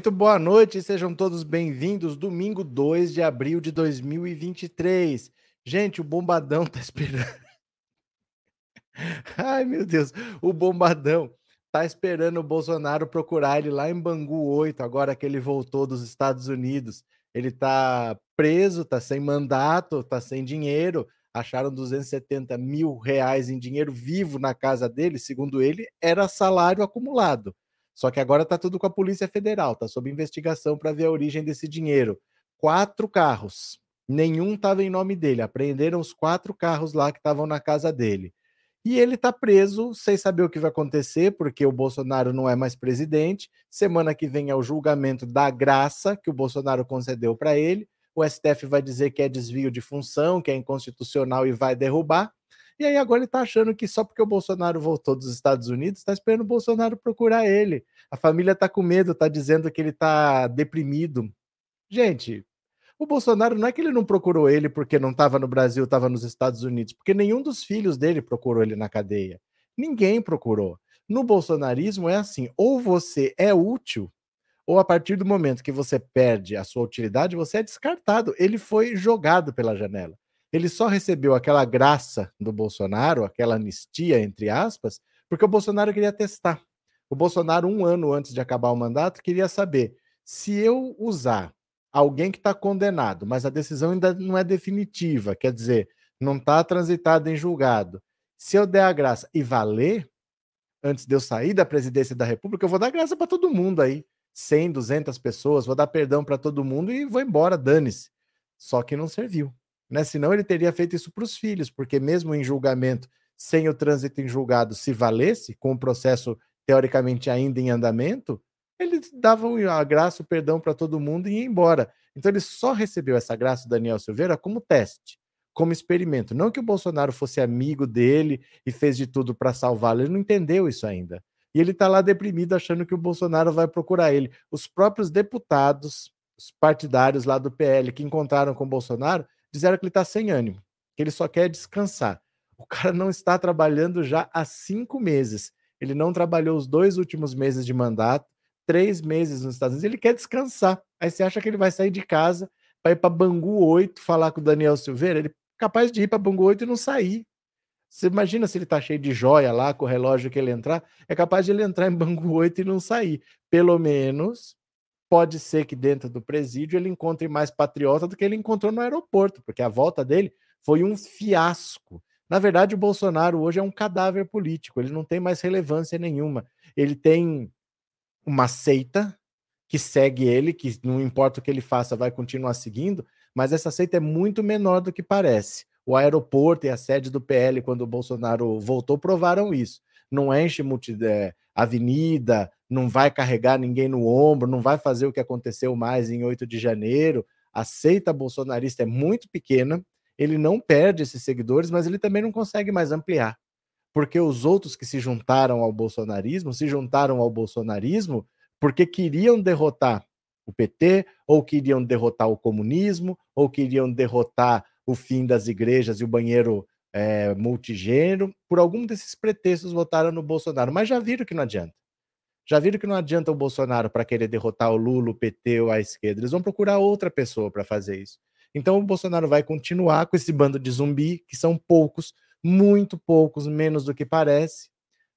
Muito boa noite, sejam todos bem-vindos. Domingo 2 de abril de 2023. Gente, o Bombadão tá esperando. Ai, meu Deus, o Bombadão tá esperando o Bolsonaro procurar ele lá em Bangu 8, agora que ele voltou dos Estados Unidos. Ele tá preso, tá sem mandato, tá sem dinheiro. Acharam 270 mil reais em dinheiro vivo na casa dele, segundo ele, era salário acumulado. Só que agora está tudo com a Polícia Federal, está sob investigação para ver a origem desse dinheiro. Quatro carros, nenhum estava em nome dele. Apreenderam os quatro carros lá que estavam na casa dele. E ele está preso, sem saber o que vai acontecer, porque o Bolsonaro não é mais presidente. Semana que vem é o julgamento da graça que o Bolsonaro concedeu para ele. O STF vai dizer que é desvio de função, que é inconstitucional e vai derrubar. E aí agora ele está achando que só porque o Bolsonaro voltou dos Estados Unidos, está esperando o Bolsonaro procurar ele. A família está com medo, está dizendo que ele está deprimido. Gente, o Bolsonaro não é que ele não procurou ele porque não estava no Brasil, estava nos Estados Unidos, porque nenhum dos filhos dele procurou ele na cadeia. Ninguém procurou. No bolsonarismo é assim: ou você é útil, ou a partir do momento que você perde a sua utilidade, você é descartado. Ele foi jogado pela janela ele só recebeu aquela graça do Bolsonaro, aquela anistia, entre aspas, porque o Bolsonaro queria testar. O Bolsonaro, um ano antes de acabar o mandato, queria saber se eu usar alguém que está condenado, mas a decisão ainda não é definitiva, quer dizer, não está transitado em julgado. Se eu der a graça e valer, antes de eu sair da presidência da República, eu vou dar graça para todo mundo aí. 100, 200 pessoas, vou dar perdão para todo mundo e vou embora, dane-se. Só que não serviu né? Senão ele teria feito isso para os filhos, porque mesmo em julgamento, sem o trânsito em julgado, se valesse, com o processo teoricamente ainda em andamento, ele dava a graça, o perdão para todo mundo e ia embora. Então ele só recebeu essa graça, Daniel Silveira, como teste, como experimento. Não que o Bolsonaro fosse amigo dele e fez de tudo para salvá-lo, ele não entendeu isso ainda. E ele está lá deprimido, achando que o Bolsonaro vai procurar ele. Os próprios deputados, os partidários lá do PL que encontraram com o Bolsonaro, disseram que ele está sem ânimo, que ele só quer descansar. O cara não está trabalhando já há cinco meses. Ele não trabalhou os dois últimos meses de mandato, três meses nos Estados Unidos. Ele quer descansar. Aí você acha que ele vai sair de casa para ir para Bangu 8 falar com o Daniel Silveira? Ele é capaz de ir para Bangu 8 e não sair. Você imagina se ele está cheio de joia lá, com o relógio que ele entrar, é capaz de ele entrar em Bangu 8 e não sair. Pelo menos pode ser que dentro do presídio ele encontre mais patriota do que ele encontrou no aeroporto, porque a volta dele foi um fiasco. Na verdade, o Bolsonaro hoje é um cadáver político, ele não tem mais relevância nenhuma. Ele tem uma seita que segue ele, que não importa o que ele faça, vai continuar seguindo, mas essa seita é muito menor do que parece. O aeroporto e a sede do PL, quando o Bolsonaro voltou, provaram isso. Não enche multi, é, avenida, não vai carregar ninguém no ombro, não vai fazer o que aconteceu mais em 8 de janeiro. A seita bolsonarista é muito pequena, ele não perde esses seguidores, mas ele também não consegue mais ampliar. Porque os outros que se juntaram ao bolsonarismo, se juntaram ao bolsonarismo porque queriam derrotar o PT, ou queriam derrotar o comunismo, ou queriam derrotar o fim das igrejas e o banheiro é, multigênero. Por algum desses pretextos votaram no Bolsonaro, mas já viram que não adianta. Já viram que não adianta o Bolsonaro para querer derrotar o Lula, o PT ou a esquerda. Eles vão procurar outra pessoa para fazer isso. Então o Bolsonaro vai continuar com esse bando de zumbi, que são poucos, muito poucos, menos do que parece,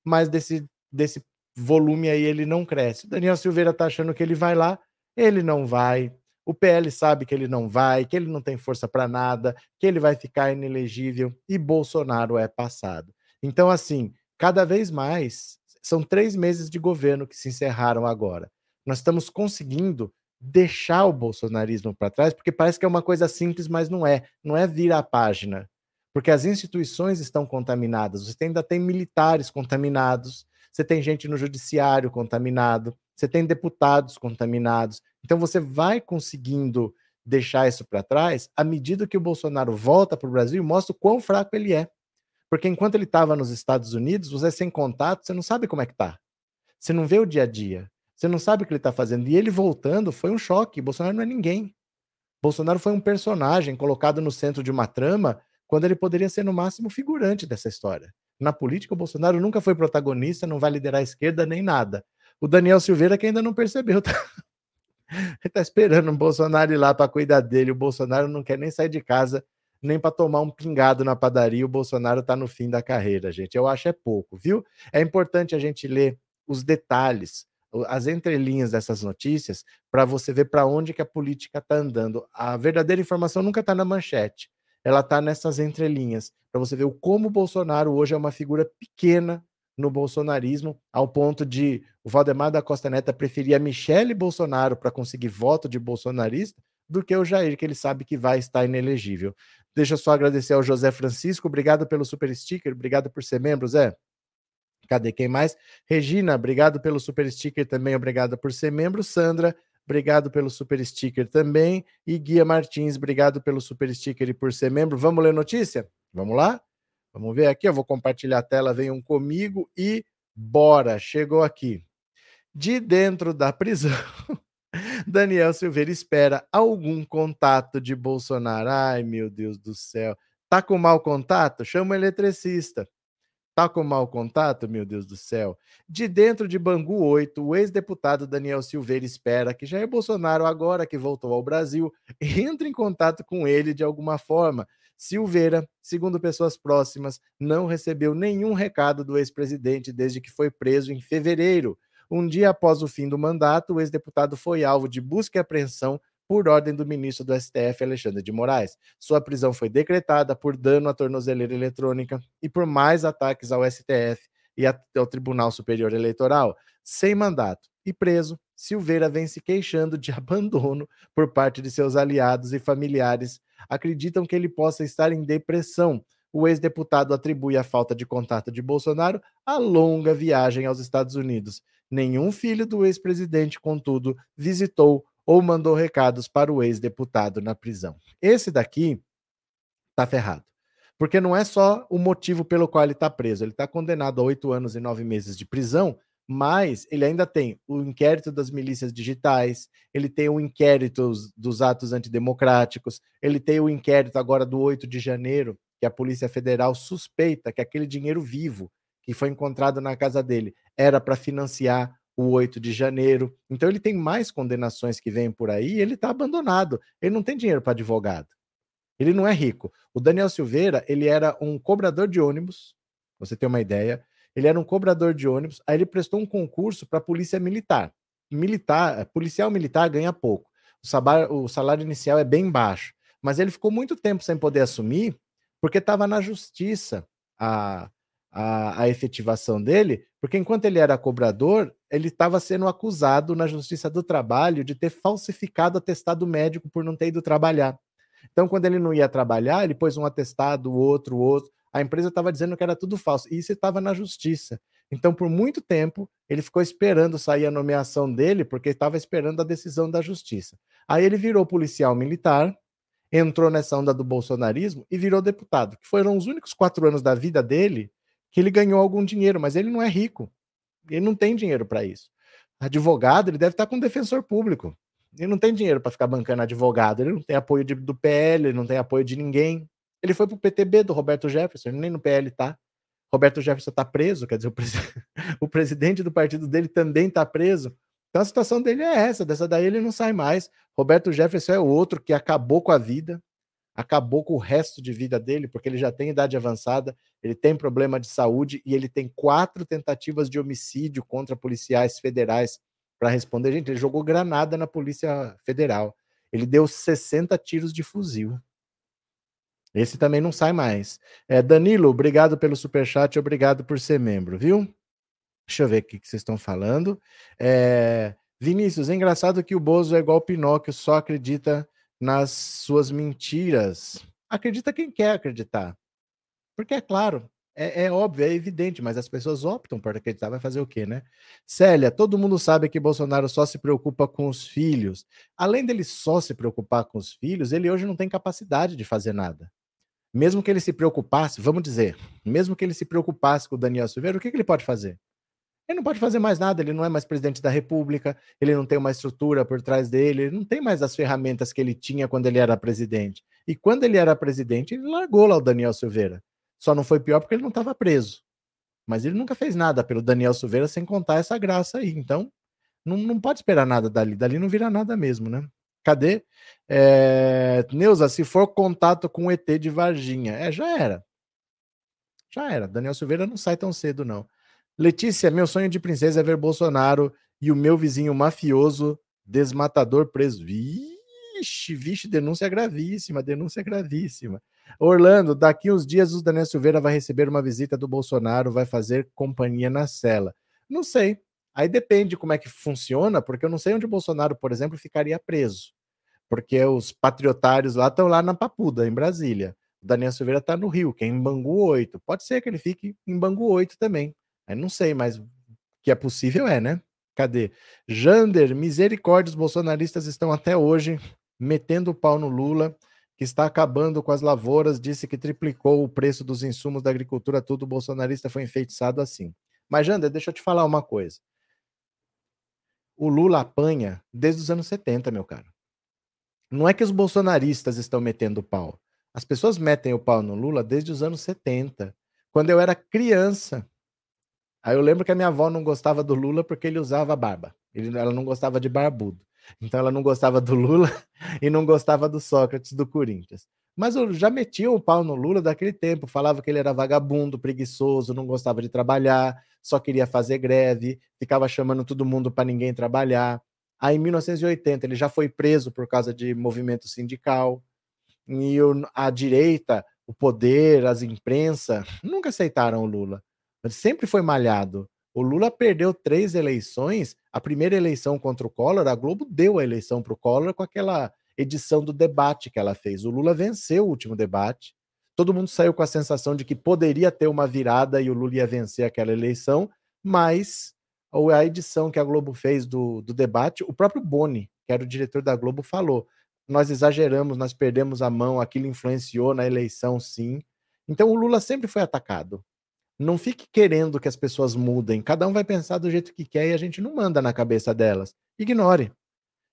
mas desse, desse volume aí ele não cresce. Daniel Silveira está achando que ele vai lá, ele não vai. O PL sabe que ele não vai, que ele não tem força para nada, que ele vai ficar inelegível e Bolsonaro é passado. Então, assim, cada vez mais são três meses de governo que se encerraram agora. Nós estamos conseguindo deixar o bolsonarismo para trás, porque parece que é uma coisa simples, mas não é. Não é virar a página. Porque as instituições estão contaminadas. Você ainda tem militares contaminados, você tem gente no judiciário contaminado, você tem deputados contaminados. Então você vai conseguindo deixar isso para trás à medida que o Bolsonaro volta para o Brasil e mostra o quão fraco ele é. Porque enquanto ele estava nos Estados Unidos, você é sem contato, você não sabe como é que tá. Você não vê o dia a dia. Você não sabe o que ele está fazendo. E ele voltando foi um choque. Bolsonaro não é ninguém. Bolsonaro foi um personagem colocado no centro de uma trama quando ele poderia ser, no máximo, figurante dessa história. Na política, o Bolsonaro nunca foi protagonista, não vai liderar a esquerda nem nada. O Daniel Silveira que ainda não percebeu. Tá? Ele tá esperando o Bolsonaro ir lá para cuidar dele. O Bolsonaro não quer nem sair de casa, nem para tomar um pingado na padaria. O Bolsonaro tá no fim da carreira, gente. Eu acho é pouco, viu? É importante a gente ler os detalhes, as entrelinhas dessas notícias, para você ver para onde que a política está andando. A verdadeira informação nunca está na manchete ela está nessas entrelinhas, para você ver o como o Bolsonaro hoje é uma figura pequena no bolsonarismo, ao ponto de o Valdemar da Costa Neta preferir a Michele Bolsonaro para conseguir voto de bolsonarista do que o Jair, que ele sabe que vai estar inelegível. Deixa eu só agradecer ao José Francisco, obrigado pelo super sticker, obrigado por ser membro, Zé. Cadê quem mais? Regina, obrigado pelo super sticker também, obrigado por ser membro. Sandra, obrigado pelo super sticker também. E Guia Martins, obrigado pelo super sticker e por ser membro. Vamos ler notícia? Vamos lá? Vamos ver aqui, eu vou compartilhar a tela, venham comigo e bora, chegou aqui. De dentro da prisão, Daniel Silveira espera algum contato de Bolsonaro. Ai, meu Deus do céu. Tá com mau contato? Chama o eletricista. Tá com mau contato, meu Deus do céu? De dentro de Bangu 8, o ex-deputado Daniel Silveira espera que Jair Bolsonaro, agora que voltou ao Brasil, entre em contato com ele de alguma forma. Silveira, segundo pessoas próximas, não recebeu nenhum recado do ex-presidente desde que foi preso em fevereiro. Um dia após o fim do mandato, o ex-deputado foi alvo de busca e apreensão por ordem do ministro do STF, Alexandre de Moraes. Sua prisão foi decretada por dano à tornozeleira eletrônica e por mais ataques ao STF e ao Tribunal Superior Eleitoral, sem mandato. E preso, Silveira vem se queixando de abandono por parte de seus aliados e familiares. Acreditam que ele possa estar em depressão. O ex-deputado atribui a falta de contato de Bolsonaro à longa viagem aos Estados Unidos. Nenhum filho do ex-presidente, contudo, visitou ou mandou recados para o ex-deputado na prisão. Esse daqui tá ferrado. Porque não é só o motivo pelo qual ele está preso. Ele está condenado a oito anos e nove meses de prisão, mas ele ainda tem o inquérito das milícias digitais, ele tem o inquérito dos atos antidemocráticos, ele tem o inquérito agora do 8 de janeiro, que a Polícia Federal suspeita que aquele dinheiro vivo que foi encontrado na casa dele era para financiar o 8 de janeiro. Então ele tem mais condenações que vêm por aí, ele está abandonado. Ele não tem dinheiro para advogado. Ele não é rico. O Daniel Silveira, ele era um cobrador de ônibus, você tem uma ideia. Ele era um cobrador de ônibus, aí ele prestou um concurso para a polícia militar. Militar, policial militar ganha pouco. O salário, o salário inicial é bem baixo, mas ele ficou muito tempo sem poder assumir porque estava na justiça a, a, a efetivação dele, porque enquanto ele era cobrador, ele estava sendo acusado na Justiça do Trabalho de ter falsificado atestado médico por não ter ido trabalhar. Então, quando ele não ia trabalhar, ele pôs um atestado, outro, outro. A empresa estava dizendo que era tudo falso. E isso estava na justiça. Então, por muito tempo, ele ficou esperando sair a nomeação dele, porque estava esperando a decisão da justiça. Aí ele virou policial militar, entrou nessa onda do bolsonarismo e virou deputado, que foram os únicos quatro anos da vida dele que ele ganhou algum dinheiro, mas ele não é rico. Ele não tem dinheiro para isso. Advogado, ele deve estar com um defensor público. Ele não tem dinheiro para ficar bancando advogado, ele não tem apoio de, do PL, ele não tem apoio de ninguém. Ele foi pro PTB do Roberto Jefferson, nem no PL tá. Roberto Jefferson está preso, quer dizer, o, pres... o, presidente do partido dele também está preso. Então a situação dele é essa, dessa daí ele não sai mais. Roberto Jefferson é outro que acabou com a vida, acabou com o resto de vida dele, porque ele já tem idade avançada, ele tem problema de saúde e ele tem quatro tentativas de homicídio contra policiais federais para responder. Gente, ele jogou granada na Polícia Federal. Ele deu 60 tiros de fuzil. Esse também não sai mais. É, Danilo, obrigado pelo superchat, obrigado por ser membro, viu? Deixa eu ver o que, vocês estão falando. É, Vinícius, é engraçado que o Bozo é igual o Pinóquio, só acredita nas suas mentiras. Acredita quem quer acreditar. Porque é claro, é, é, óbvio, é evidente, mas as pessoas optam por acreditar. Vai fazer o quê, né? Célia, todo mundo sabe que Bolsonaro só se preocupa com os filhos. Além dele só se preocupar com os filhos, ele hoje não tem capacidade de fazer nada. Mesmo que ele se preocupasse, vamos dizer, mesmo que ele se preocupasse com o Daniel Silveira, o que, que ele pode fazer? Ele não pode fazer mais nada, ele não é mais presidente da República, ele não tem uma estrutura por trás dele, ele não tem mais as ferramentas que ele tinha quando ele era presidente. E quando ele era presidente, ele largou lá o Daniel Silveira. Só não foi pior porque ele não estava preso. Mas ele nunca fez nada pelo Daniel Silveira sem contar essa graça aí. Então, não, não pode esperar nada dali. Dali não vira nada mesmo, né? Cadê? É... Neuza, se for contato com o ET de Varginha. É, já era. Já era. Daniel Silveira não sai tão cedo, não. Letícia, meu sonho de princesa é ver Bolsonaro e o meu vizinho mafioso desmatador preso. Vixe, vixe, denúncia gravíssima, denúncia gravíssima. Orlando, daqui uns dias o Daniel Silveira vai receber uma visita do Bolsonaro, vai fazer companhia na cela. Não sei. Aí depende como é que funciona, porque eu não sei onde o Bolsonaro, por exemplo, ficaria preso. Porque os patriotários lá estão lá na Papuda, em Brasília. O Daniel Silveira está no Rio, que é em Bangu 8. Pode ser que ele fique em Bangu 8 também. Aí não sei, mas que é possível é, né? Cadê? Jander, misericórdia, os bolsonaristas estão até hoje metendo o pau no Lula que está acabando com as lavouras, disse que triplicou o preço dos insumos da agricultura, tudo bolsonarista foi enfeitiçado assim. Mas, Jander, deixa eu te falar uma coisa. O Lula apanha desde os anos 70, meu caro. Não é que os bolsonaristas estão metendo o pau. As pessoas metem o pau no Lula desde os anos 70, quando eu era criança. Aí eu lembro que a minha avó não gostava do Lula porque ele usava barba. Ele, ela não gostava de barbudo. Então ela não gostava do Lula e não gostava do Sócrates do Corinthians. Mas eu já metia o pau no Lula daquele tempo, falava que ele era vagabundo, preguiçoso, não gostava de trabalhar, só queria fazer greve, ficava chamando todo mundo para ninguém trabalhar. Aí em 1980 ele já foi preso por causa de movimento sindical. E a direita, o poder, as imprensa nunca aceitaram o Lula. Sempre foi malhado. O Lula perdeu três eleições. A primeira eleição contra o Collor, a Globo deu a eleição para o Collor com aquela edição do debate que ela fez. O Lula venceu o último debate. Todo mundo saiu com a sensação de que poderia ter uma virada e o Lula ia vencer aquela eleição, mas a edição que a Globo fez do, do debate, o próprio Boni, que era o diretor da Globo, falou: nós exageramos, nós perdemos a mão, aquilo influenciou na eleição, sim. Então o Lula sempre foi atacado. Não fique querendo que as pessoas mudem. Cada um vai pensar do jeito que quer e a gente não manda na cabeça delas. Ignore.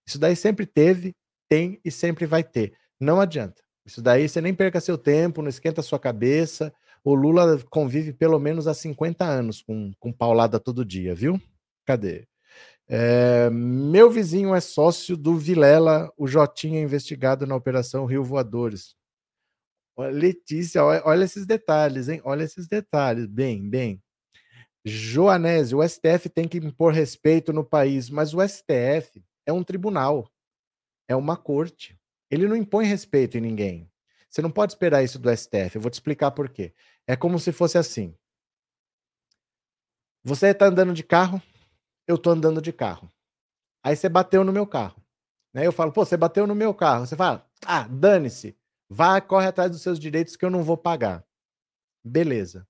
Isso daí sempre teve, tem e sempre vai ter. Não adianta. Isso daí você nem perca seu tempo, não esquenta sua cabeça. O Lula convive pelo menos há 50 anos com, com paulada todo dia, viu? Cadê? É, meu vizinho é sócio do Vilela, o Jotinha investigado na Operação Rio Voadores. Letícia, olha, esses detalhes, hein? Olha esses detalhes. Bem, bem. Joanese, o STF tem que impor respeito no país, mas o STF é um tribunal, é uma corte. Ele não impõe respeito em ninguém. Você não pode esperar isso do STF. Eu vou te explicar por quê. É como se fosse assim. Você está andando de carro, eu estou andando de carro. Aí você bateu no meu carro. Né? Eu falo, pô, você bateu no meu carro. Você fala, ah, dane-se. Vá, corre atrás dos seus direitos que eu não vou pagar. Beleza.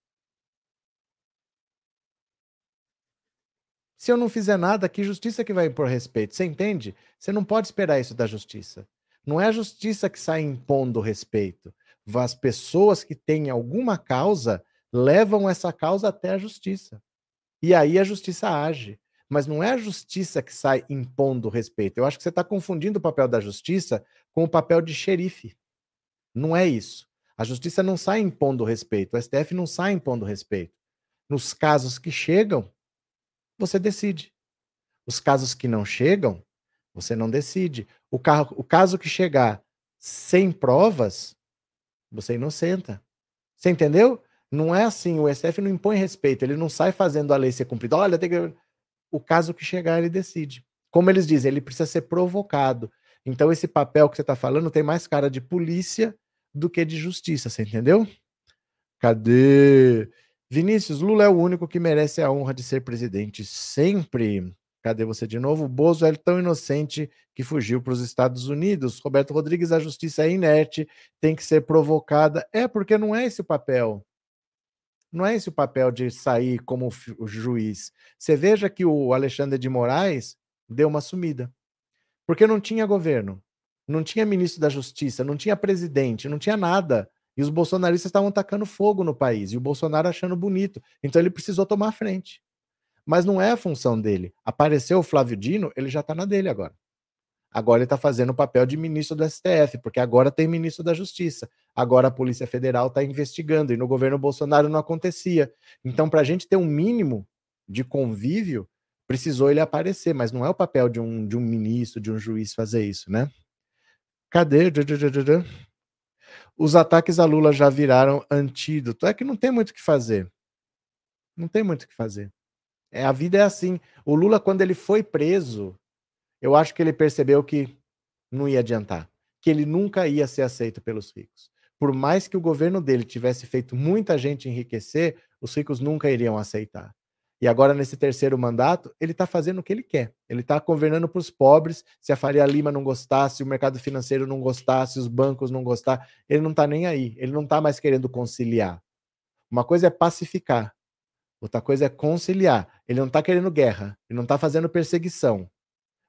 Se eu não fizer nada, que justiça que vai impor respeito? Você entende? Você não pode esperar isso da justiça. Não é a justiça que sai impondo respeito. As pessoas que têm alguma causa levam essa causa até a justiça. E aí a justiça age. Mas não é a justiça que sai impondo respeito. Eu acho que você está confundindo o papel da justiça com o papel de xerife. Não é isso. A justiça não sai impondo respeito, o STF não sai impondo respeito. Nos casos que chegam, você decide. Os casos que não chegam, você não decide. O, carro, o caso que chegar sem provas, você inocenta. Você entendeu? Não é assim, o STF não impõe respeito, ele não sai fazendo a lei ser cumprida. Olha, tem que... o caso que chegar, ele decide. Como eles dizem, ele precisa ser provocado. Então, esse papel que você está falando tem mais cara de polícia do que de justiça, você entendeu? Cadê? Vinícius, Lula é o único que merece a honra de ser presidente sempre. Cadê você de novo? Bozo é tão inocente que fugiu para os Estados Unidos. Roberto Rodrigues, a justiça é inerte, tem que ser provocada. É, porque não é esse o papel. Não é esse o papel de sair como juiz. Você veja que o Alexandre de Moraes deu uma sumida. Porque não tinha governo, não tinha ministro da Justiça, não tinha presidente, não tinha nada. E os bolsonaristas estavam tacando fogo no país, e o Bolsonaro achando bonito. Então ele precisou tomar a frente. Mas não é a função dele. Apareceu o Flávio Dino, ele já está na dele agora. Agora ele está fazendo o papel de ministro do STF, porque agora tem ministro da Justiça. Agora a Polícia Federal está investigando, e no governo Bolsonaro não acontecia. Então, para a gente ter um mínimo de convívio, precisou ele aparecer, mas não é o papel de um, de um ministro, de um juiz fazer isso, né? Cadê? Os ataques a Lula já viraram antídoto. É que não tem muito o que fazer. Não tem muito o que fazer. É, a vida é assim. O Lula, quando ele foi preso, eu acho que ele percebeu que não ia adiantar, que ele nunca ia ser aceito pelos ricos. Por mais que o governo dele tivesse feito muita gente enriquecer, os ricos nunca iriam aceitar. E agora, nesse terceiro mandato, ele está fazendo o que ele quer. Ele está governando para os pobres. Se a Faria Lima não gostasse, o mercado financeiro não gostasse, os bancos não gostar, ele não está nem aí. Ele não está mais querendo conciliar. Uma coisa é pacificar, outra coisa é conciliar. Ele não está querendo guerra, ele não está fazendo perseguição,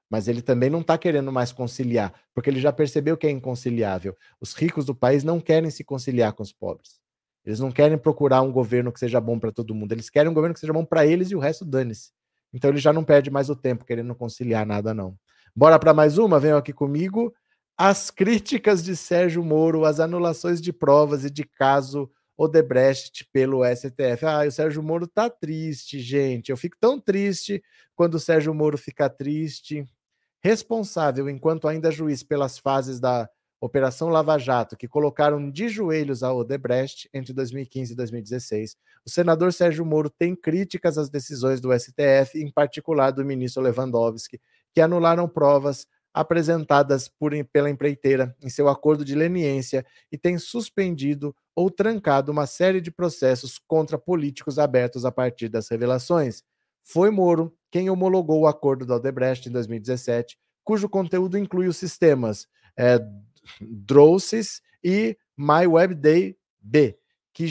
mas ele também não está querendo mais conciliar, porque ele já percebeu que é inconciliável. Os ricos do país não querem se conciliar com os pobres. Eles não querem procurar um governo que seja bom para todo mundo. Eles querem um governo que seja bom para eles e o resto dane-se. Então ele já não perde mais o tempo querendo conciliar nada, não. Bora para mais uma? Venham aqui comigo. As críticas de Sérgio Moro, as anulações de provas e de caso Odebrecht pelo STF. Ah, o Sérgio Moro tá triste, gente. Eu fico tão triste quando o Sérgio Moro fica triste responsável, enquanto ainda juiz, pelas fases da Operação Lava Jato, que colocaram de joelhos a Odebrecht entre 2015 e 2016, o senador Sérgio Moro tem críticas às decisões do STF, em particular do ministro Lewandowski, que anularam provas apresentadas por, pela empreiteira em seu acordo de leniência e tem suspendido ou trancado uma série de processos contra políticos abertos a partir das revelações. Foi Moro quem homologou o acordo da Odebrecht em 2017, cujo conteúdo inclui os sistemas é, Droces e MyWebDay B, que,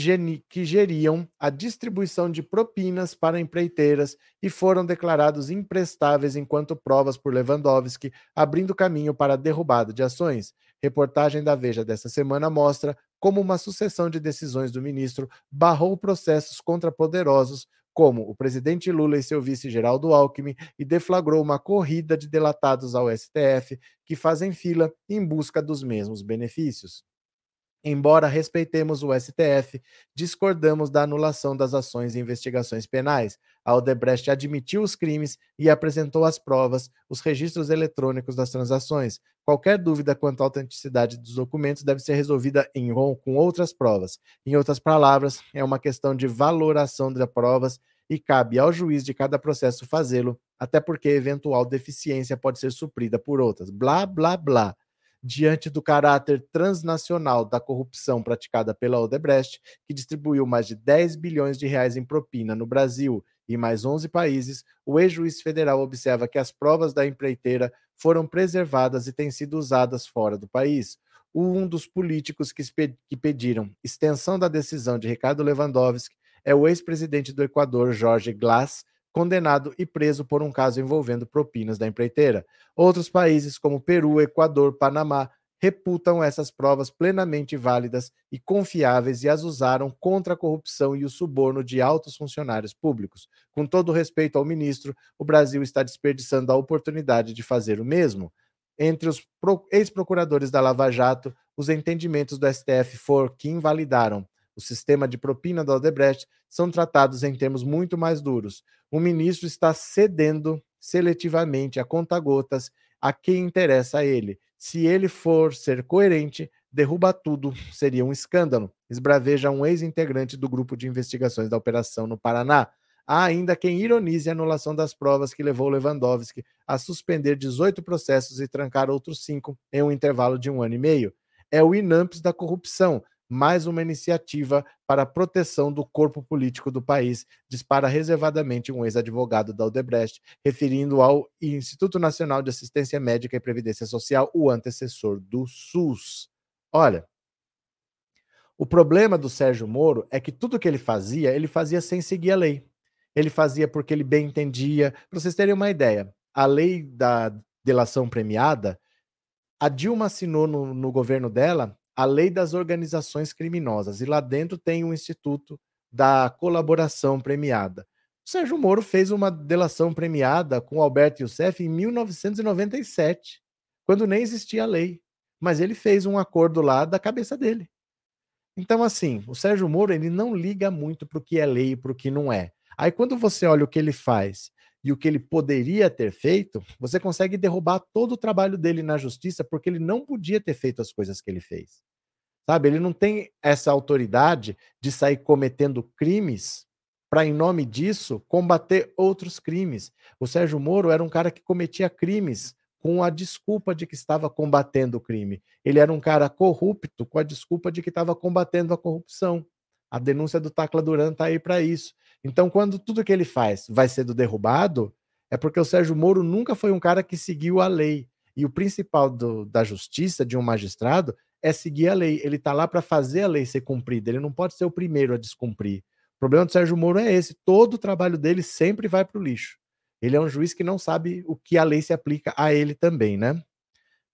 que geriam a distribuição de propinas para empreiteiras e foram declarados imprestáveis enquanto provas por Lewandowski, abrindo caminho para a derrubada de ações. Reportagem da Veja desta semana mostra como uma sucessão de decisões do ministro barrou processos contra poderosos como o presidente Lula e seu vice Geraldo Alckmin, e deflagrou uma corrida de delatados ao STF que fazem fila em busca dos mesmos benefícios. Embora respeitemos o STF, discordamos da anulação das ações e investigações penais. A Odebrecht admitiu os crimes e apresentou as provas, os registros eletrônicos das transações. Qualquer dúvida quanto à autenticidade dos documentos deve ser resolvida em com outras provas. Em outras palavras, é uma questão de valoração das provas e cabe ao juiz de cada processo fazê-lo, até porque eventual deficiência pode ser suprida por outras. Blá, blá, blá diante do caráter transnacional da corrupção praticada pela Odebrecht, que distribuiu mais de 10 bilhões de reais em propina no Brasil e mais 11 países, o ex-juiz federal observa que as provas da empreiteira foram preservadas e têm sido usadas fora do país. Um dos políticos que, pediram extensão da decisão de Ricardo Lewandowski é o ex-presidente do Equador, Jorge Glass, condenado e preso por um caso envolvendo propinas da empreiteira. Outros países, como Peru, Equador, Panamá, reputam essas provas plenamente válidas e confiáveis e as usaram contra a corrupção e o suborno de altos funcionários públicos. Com todo respeito ao ministro, o Brasil está desperdiçando a oportunidade de fazer o mesmo. Entre os ex-procuradores da Lava Jato, os entendimentos do STF for que invalidaram o sistema de propina da Odebrecht são tratados em termos muito mais duros. O ministro está cedendo seletivamente a conta-gotas a quem interessa a ele. Se ele for ser coerente, derruba tudo, seria um escândalo. Esbraveja um ex-integrante do grupo de investigações da operação no Paraná. Há ainda quem ironize a anulação das provas que levou Lewandowski a suspender 18 processos e trancar outros cinco em um intervalo de um ano e meio. É o INAMPS da corrupção, mais uma iniciativa para a proteção do corpo político do país, dispara reservadamente um ex-advogado da Odebrecht, referindo ao Instituto Nacional de Assistência Médica e Previdência Social, o antecessor do SUS. Olha, o problema do Sérgio Moro é que tudo que ele fazia, ele fazia sem seguir a lei. Ele fazia porque ele bem entendia. Para vocês terem uma ideia, a lei da delação premiada, a Dilma assinou no, no governo dela a lei das organizações criminosas. E lá dentro tem o Instituto da Colaboração Premiada. O Sérgio Moro fez uma delação premiada com Alberto Youssef em 1997. quando nem existia lei. Mas ele fez um acordo lá da cabeça dele. Então, assim, o Sérgio Moro ele não liga muito para o que é lei e para o que não é. Aí, quando você olha o que ele faz e o que ele poderia ter feito, você consegue derrubar todo o trabalho dele na justiça, porque ele não podia ter feito as coisas que ele fez. Sabe? Ele não tem essa autoridade de sair cometendo crimes para, em nome disso, combater outros crimes. O Sérgio Moro era um cara que cometia crimes com a desculpa de que estava combatendo o crime. Ele era um cara corrupto com a desculpa de que estava combatendo a corrupção. A denúncia do Tacla Duran está aí para isso. Então, quando tudo que ele faz vai ser do derrubado, é porque o Sérgio Moro nunca foi um cara que seguiu a lei. E o principal do, da justiça, de um magistrado, é seguir a lei. Ele está lá para fazer a lei ser cumprida. Ele não pode ser o primeiro a descumprir. O problema do Sérgio Moro é esse: todo o trabalho dele sempre vai para o lixo. Ele é um juiz que não sabe o que a lei se aplica a ele também, né?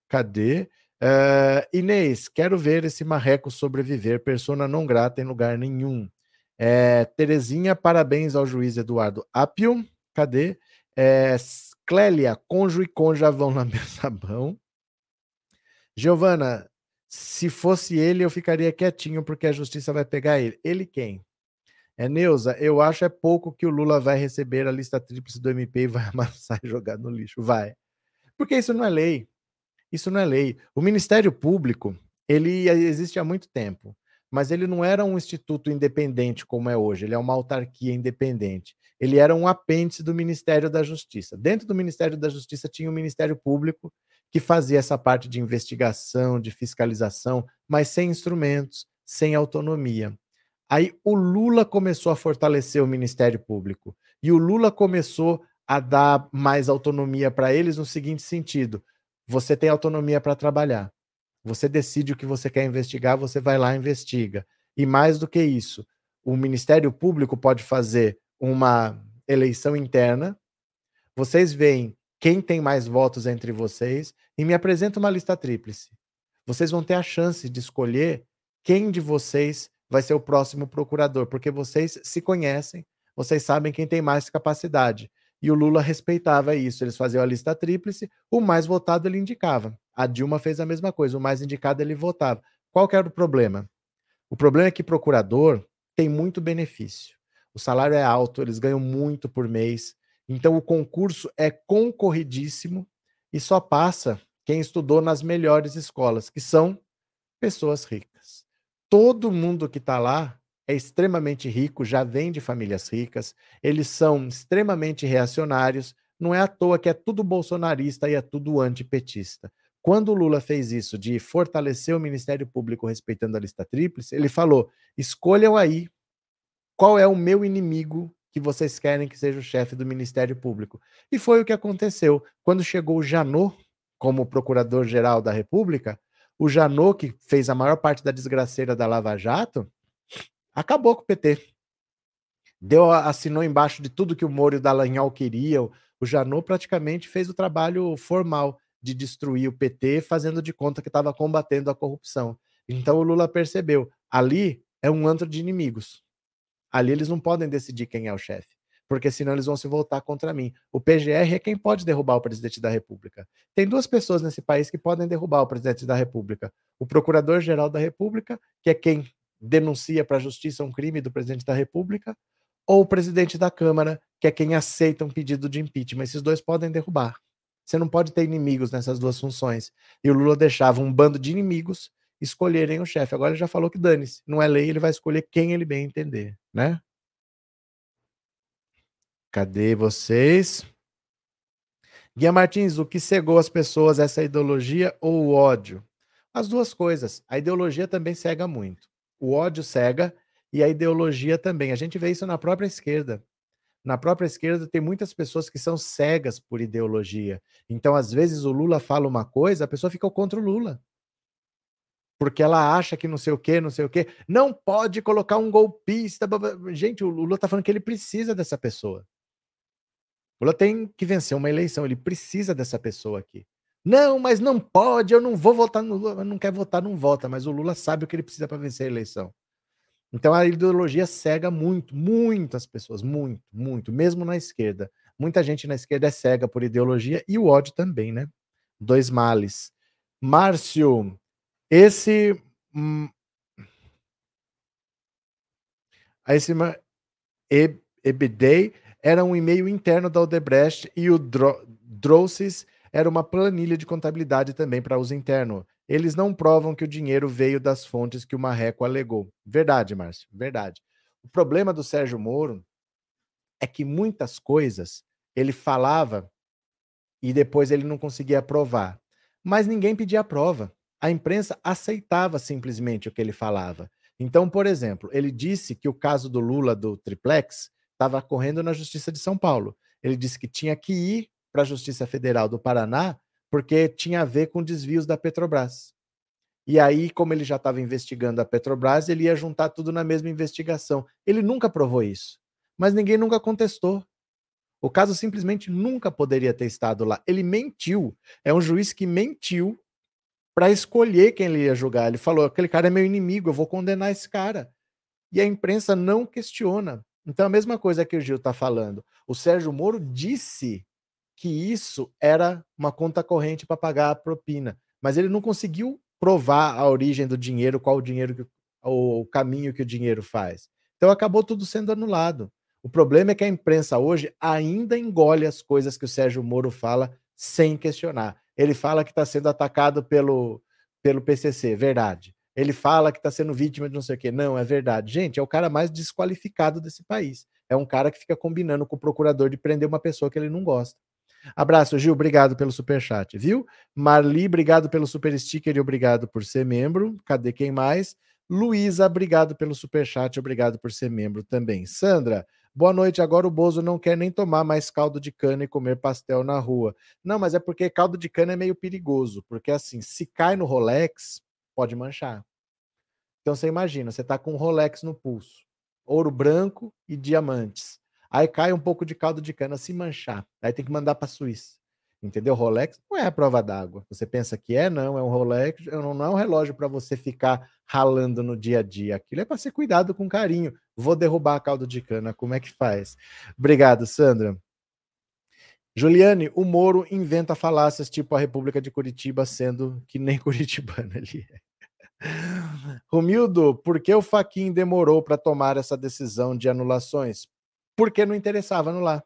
Cadê? Uh, Inês, quero ver esse marreco sobreviver, persona não grata em lugar nenhum. É, Terezinha, parabéns ao juiz Eduardo Apio. Cadê? É, Clélia, conjo e conja vão lamber sabão. Giovana, se fosse ele, eu ficaria quietinho, porque a justiça vai pegar ele. Ele quem? É, Neuza, eu acho é pouco que o Lula vai receber a lista tríplice do MP e vai amassar e jogar no lixo. Vai. Porque isso não é lei. Isso não é lei. O Ministério Público, ele existe há muito tempo mas ele não era um instituto independente como é hoje, ele é uma autarquia independente. Ele era um apêndice do Ministério da Justiça. Dentro do Ministério da Justiça tinha o Ministério Público, que fazia essa parte de investigação, de fiscalização, mas sem instrumentos, sem autonomia. Aí o Lula começou a fortalecer o Ministério Público e o Lula começou a dar mais autonomia para eles no seguinte sentido: você tem autonomia para trabalhar. Você decide o que você quer investigar, você vai lá e investiga. E mais do que isso, o Ministério Público pode fazer uma eleição interna. Vocês veem quem tem mais votos entre vocês e me apresenta uma lista tríplice. Vocês vão ter a chance de escolher quem de vocês vai ser o próximo procurador, porque vocês se conhecem, vocês sabem quem tem mais capacidade. E o Lula respeitava isso. Eles faziam a lista tríplice, o mais votado ele indicava. A Dilma fez a mesma coisa, o mais indicado ele votava. Qual que era o problema? O problema é que procurador tem muito benefício. O salário é alto, eles ganham muito por mês. Então o concurso é concorridíssimo e só passa quem estudou nas melhores escolas, que são pessoas ricas. Todo mundo que está lá é extremamente rico, já vem de famílias ricas, eles são extremamente reacionários, não é à toa que é tudo bolsonarista e é tudo antipetista. Quando o Lula fez isso de fortalecer o Ministério Público respeitando a lista tríplice, ele falou: escolham aí qual é o meu inimigo que vocês querem que seja o chefe do Ministério Público. E foi o que aconteceu. Quando chegou o Janot como procurador-geral da República, o Janot, que fez a maior parte da desgraceira da Lava Jato, acabou com o PT. Deu, assinou embaixo de tudo que o Moro e o Dallagnol queriam. O Janot praticamente fez o trabalho formal de destruir o PT, fazendo de conta que estava combatendo a corrupção. Então o Lula percebeu, ali é um antro de inimigos. Ali eles não podem decidir quem é o chefe, porque senão eles vão se voltar contra mim. O PGR é quem pode derrubar o presidente da República. Tem duas pessoas nesse país que podem derrubar o presidente da República: o Procurador-Geral da República, que é quem denuncia para a justiça um crime do presidente da República, ou o presidente da Câmara, que é quem aceita um pedido de impeachment. Esses dois podem derrubar. Você não pode ter inimigos nessas duas funções. E o Lula deixava um bando de inimigos escolherem o chefe. Agora ele já falou que dane-se. Não é lei, ele vai escolher quem ele bem entender, né? Cadê vocês? Guia Martins, o que cegou as pessoas, essa ideologia ou o ódio? As duas coisas. A ideologia também cega muito o ódio cega e a ideologia também. A gente vê isso na própria esquerda. Na própria esquerda tem muitas pessoas que são cegas por ideologia. Então, às vezes, o Lula fala uma coisa, a pessoa fica contra o Lula. Porque ela acha que não sei o quê, não sei o quê. Não pode colocar um golpista. Gente, o Lula está falando que ele precisa dessa pessoa. O Lula tem que vencer uma eleição, ele precisa dessa pessoa aqui. Não, mas não pode, eu não vou votar no Lula. Não quer votar, não vota, mas o Lula sabe o que ele precisa para vencer a eleição. Então a ideologia cega muito, muitas pessoas, muito, muito, mesmo na esquerda. Muita gente na esquerda é cega por ideologia e o ódio também, né? dois males. Márcio, esse. Hum, esse EBDay era um e-mail interno da Odebrecht e o Drosses era uma planilha de contabilidade também para uso interno. Eles não provam que o dinheiro veio das fontes que o Marreco alegou. Verdade, Márcio, verdade. O problema do Sérgio Moro é que muitas coisas ele falava e depois ele não conseguia provar. Mas ninguém pedia prova. A imprensa aceitava simplesmente o que ele falava. Então, por exemplo, ele disse que o caso do Lula do triplex estava correndo na Justiça de São Paulo. Ele disse que tinha que ir para a Justiça Federal do Paraná porque tinha a ver com desvios da Petrobras. E aí, como ele já estava investigando a Petrobras, ele ia juntar tudo na mesma investigação. Ele nunca provou isso, mas ninguém nunca contestou. O caso simplesmente nunca poderia ter estado lá. Ele mentiu. É um juiz que mentiu para escolher quem ele ia julgar. Ele falou: aquele cara é meu inimigo, eu vou condenar esse cara. E a imprensa não questiona. Então, a mesma coisa que o Gil está falando. O Sérgio Moro disse que isso era uma conta corrente para pagar a propina, mas ele não conseguiu provar a origem do dinheiro, qual o dinheiro, que, o caminho que o dinheiro faz. Então acabou tudo sendo anulado. O problema é que a imprensa hoje ainda engole as coisas que o Sérgio Moro fala sem questionar. Ele fala que está sendo atacado pelo, pelo PCC, verdade. Ele fala que está sendo vítima de não sei o quê. Não, é verdade. Gente, é o cara mais desqualificado desse país. É um cara que fica combinando com o procurador de prender uma pessoa que ele não gosta. Abraço, Gil. Obrigado pelo super chat, viu? Marli, obrigado pelo super sticker e obrigado por ser membro. Cadê quem mais? Luísa, obrigado pelo super chat, obrigado por ser membro também. Sandra, boa noite. Agora o Bozo não quer nem tomar mais caldo de cana e comer pastel na rua. Não, mas é porque caldo de cana é meio perigoso, porque assim, se cai no Rolex, pode manchar. Então você imagina, você tá com um Rolex no pulso, ouro branco e diamantes. Aí cai um pouco de caldo de cana se manchar. Aí tem que mandar para a Suíça. Entendeu? Rolex não é a prova d'água. Você pensa que é, não, é um Rolex, não é um relógio para você ficar ralando no dia a dia. Aquilo é para ser cuidado com carinho. Vou derrubar caldo de cana, como é que faz? Obrigado, Sandra. Juliane, o Moro inventa falácias tipo a República de Curitiba, sendo que nem curitibano ele é. Romildo, por que o Faquin demorou para tomar essa decisão de anulações? Porque não interessava anular.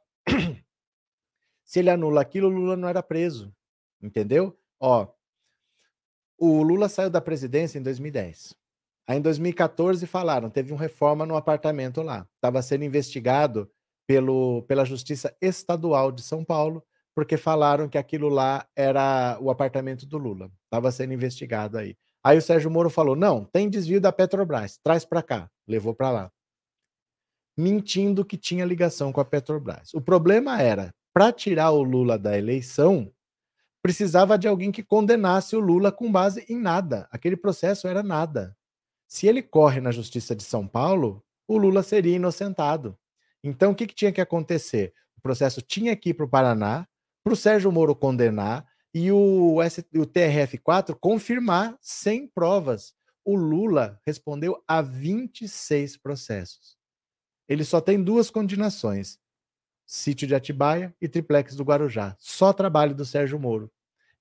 Se ele anula aquilo, o Lula não era preso. Entendeu? Ó, o Lula saiu da presidência em 2010. Aí em 2014 falaram, teve uma reforma no apartamento lá. Estava sendo investigado pelo, pela Justiça Estadual de São Paulo, porque falaram que aquilo lá era o apartamento do Lula. Estava sendo investigado aí. Aí o Sérgio Moro falou: não, tem desvio da Petrobras, traz para cá. Levou para lá mentindo que tinha ligação com a Petrobras. O problema era, para tirar o Lula da eleição, precisava de alguém que condenasse o Lula com base em nada. Aquele processo era nada. Se ele corre na Justiça de São Paulo, o Lula seria inocentado. Então, o que, que tinha que acontecer? O processo tinha que ir para o Paraná, para o Sérgio Moro condenar e o, o TRF4 confirmar sem provas. O Lula respondeu a 26 processos ele só tem duas condenações: sítio de Atibaia e triplex do Guarujá. Só trabalho do Sérgio Moro.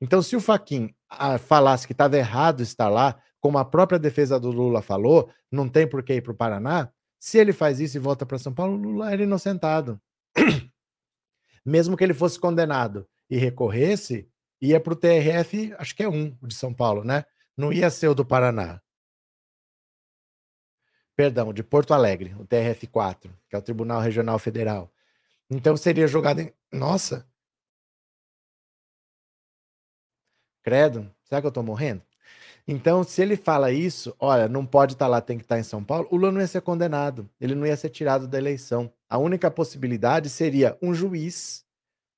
Então, se o Faquin ah, falasse que estava errado estar lá, como a própria defesa do Lula falou, não tem por que ir para o Paraná. Se ele faz isso e volta para São Paulo, Lula era inocentado. Mesmo que ele fosse condenado e recorresse, ia para o TRF, acho que é um de São Paulo, né? Não ia ser o do Paraná perdão, de Porto Alegre, o TRF4, que é o Tribunal Regional Federal. Então seria jogado em. Nossa! Credo, será que eu tô morrendo? Então, se ele fala isso, olha, não pode estar tá lá, tem que estar tá em São Paulo, o Lula não ia ser condenado, ele não ia ser tirado da eleição. A única possibilidade seria um juiz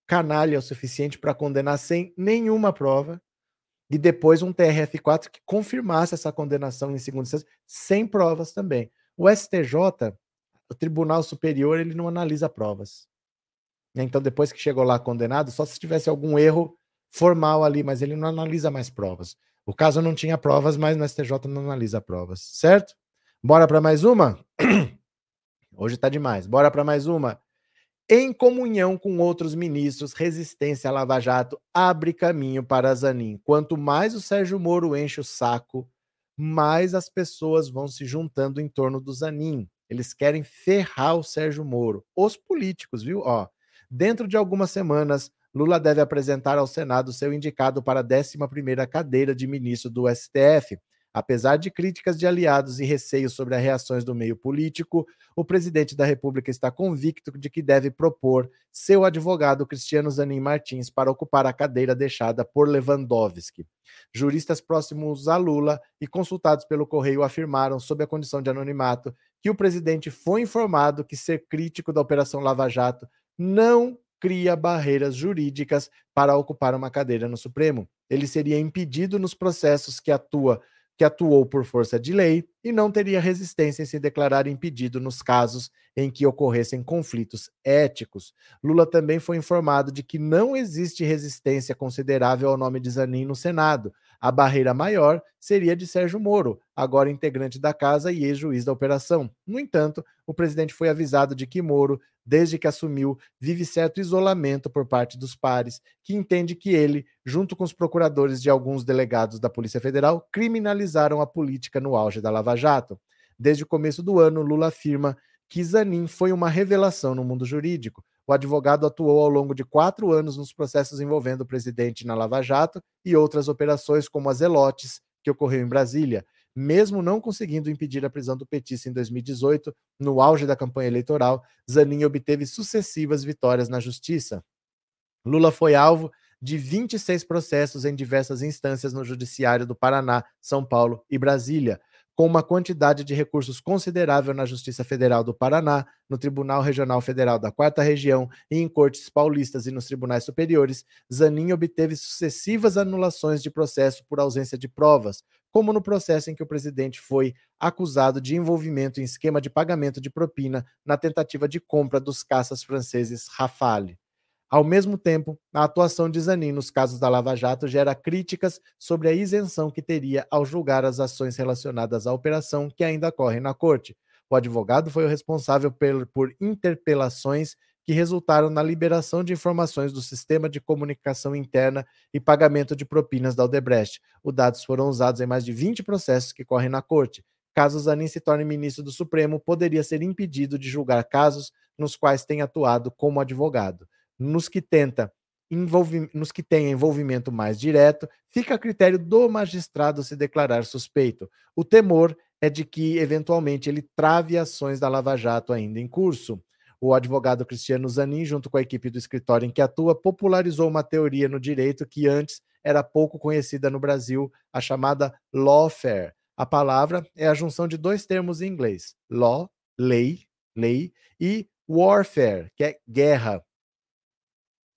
canalha o suficiente para condenar sem nenhuma prova e depois um TRF4 que confirmasse essa condenação em segunda instância, sem provas também. O STJ, o Tribunal Superior, ele não analisa provas. Então, depois que chegou lá condenado, só se tivesse algum erro formal ali, mas ele não analisa mais provas. O caso não tinha provas, mas no STJ não analisa provas, certo? Bora para mais uma? Hoje tá demais. Bora para mais uma. Em comunhão com outros ministros, resistência à Lava Jato abre caminho para Zanin. Quanto mais o Sérgio Moro enche o saco, mais as pessoas vão se juntando em torno do Zanin. Eles querem ferrar o Sérgio Moro. Os políticos, viu? Ó, dentro de algumas semanas, Lula deve apresentar ao Senado seu indicado para a 11ª cadeira de ministro do STF. Apesar de críticas de aliados e receios sobre as reações do meio político, o presidente da República está convicto de que deve propor seu advogado Cristiano Zanin Martins para ocupar a cadeira deixada por Lewandowski. Juristas próximos a Lula e consultados pelo Correio afirmaram, sob a condição de anonimato, que o presidente foi informado que ser crítico da Operação Lava Jato não cria barreiras jurídicas para ocupar uma cadeira no Supremo. Ele seria impedido nos processos que atua que atuou por força de lei e não teria resistência em se declarar impedido nos casos em que ocorressem conflitos éticos. Lula também foi informado de que não existe resistência considerável ao nome de Zanin no Senado. A barreira maior seria de Sérgio Moro, agora integrante da casa e ex-juiz da operação. No entanto, o presidente foi avisado de que Moro desde que assumiu, vive certo isolamento por parte dos pares, que entende que ele, junto com os procuradores de alguns delegados da Polícia Federal, criminalizaram a política no auge da Lava Jato. Desde o começo do ano, Lula afirma que Zanin foi uma revelação no mundo jurídico. O advogado atuou ao longo de quatro anos nos processos envolvendo o presidente na Lava Jato e outras operações, como as Elotes, que ocorreu em Brasília. Mesmo não conseguindo impedir a prisão do petista em 2018, no auge da campanha eleitoral, Zanin obteve sucessivas vitórias na justiça. Lula foi alvo de 26 processos em diversas instâncias no Judiciário do Paraná, São Paulo e Brasília com uma quantidade de recursos considerável na Justiça Federal do Paraná, no Tribunal Regional Federal da Quarta Região e em cortes paulistas e nos tribunais superiores, Zanin obteve sucessivas anulações de processo por ausência de provas, como no processo em que o presidente foi acusado de envolvimento em esquema de pagamento de propina na tentativa de compra dos caças franceses Rafale. Ao mesmo tempo, a atuação de Zanin nos casos da Lava Jato gera críticas sobre a isenção que teria ao julgar as ações relacionadas à operação que ainda correm na corte. O advogado foi o responsável por interpelações que resultaram na liberação de informações do sistema de comunicação interna e pagamento de propinas da Odebrecht. Os dados foram usados em mais de 20 processos que correm na corte. Caso Zanin se torne ministro do Supremo, poderia ser impedido de julgar casos nos quais tem atuado como advogado nos que tenta nos que tem envolvimento mais direto, fica a critério do magistrado se declarar suspeito. O temor é de que, eventualmente, ele trave ações da Lava Jato ainda em curso. O advogado Cristiano Zanin, junto com a equipe do escritório em que atua, popularizou uma teoria no direito que antes era pouco conhecida no Brasil, a chamada lawfare. A palavra é a junção de dois termos em inglês: law, lei, lei, e warfare, que é guerra,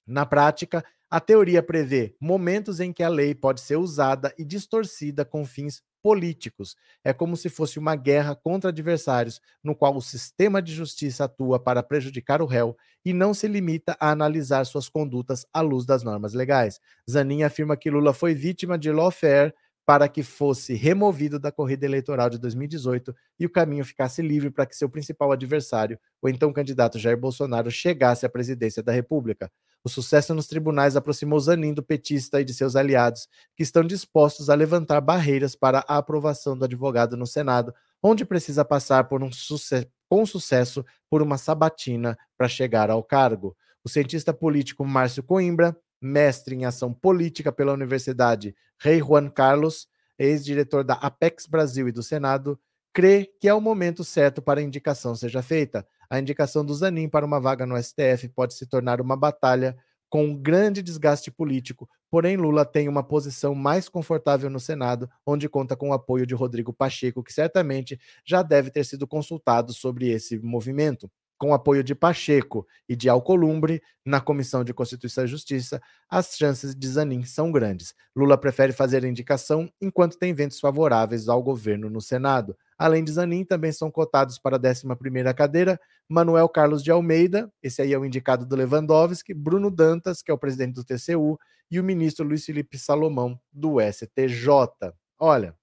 na prática, a teoria prevê momentos em que a lei pode ser usada e distorcida com fins políticos. É como se fosse uma guerra contra adversários, no qual o sistema de justiça atua para prejudicar o réu e não se limita a analisar suas condutas à luz das normas legais. Zanin afirma que Lula foi vítima de lawfare para que fosse removido da corrida eleitoral de 2018 e o caminho ficasse livre para que seu principal adversário, o então candidato Jair Bolsonaro, chegasse à presidência da República. O sucesso nos tribunais aproximou Zanin do petista e de seus aliados, que estão dispostos a levantar barreiras para a aprovação do advogado no Senado, onde precisa passar um sucesso, com sucesso por uma sabatina para chegar ao cargo. O cientista político Márcio Coimbra, mestre em ação política pela Universidade Rei Juan Carlos, ex-diretor da Apex Brasil e do Senado, crê que é o momento certo para a indicação seja feita a indicação do Zanin para uma vaga no STF pode se tornar uma batalha com um grande desgaste político, porém Lula tem uma posição mais confortável no Senado, onde conta com o apoio de Rodrigo Pacheco, que certamente já deve ter sido consultado sobre esse movimento com apoio de Pacheco e de Alcolumbre na Comissão de Constituição e Justiça, as chances de Zanin são grandes. Lula prefere fazer a indicação enquanto tem ventos favoráveis ao governo no Senado. Além de Zanin, também são cotados para a 11ª cadeira Manuel Carlos de Almeida, esse aí é o indicado do Lewandowski, Bruno Dantas, que é o presidente do TCU, e o ministro Luiz Felipe Salomão, do STJ. Olha,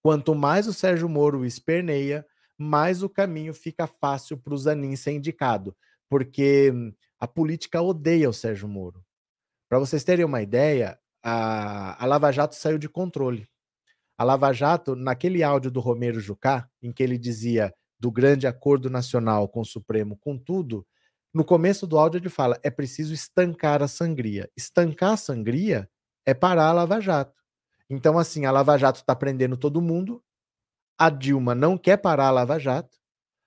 quanto mais o Sérgio Moro esperneia, mais o caminho fica fácil para o Zanin ser indicado. porque a política odeia o Sérgio Moro. Para vocês terem uma ideia, a, a Lava Jato saiu de controle. A Lava Jato, naquele áudio do Romero Jucá, em que ele dizia do grande acordo nacional com o Supremo, com tudo, no começo do áudio ele fala: é preciso estancar a sangria. Estancar a sangria é parar a Lava Jato. Então, assim, a Lava Jato está prendendo todo mundo, a Dilma não quer parar a Lava Jato.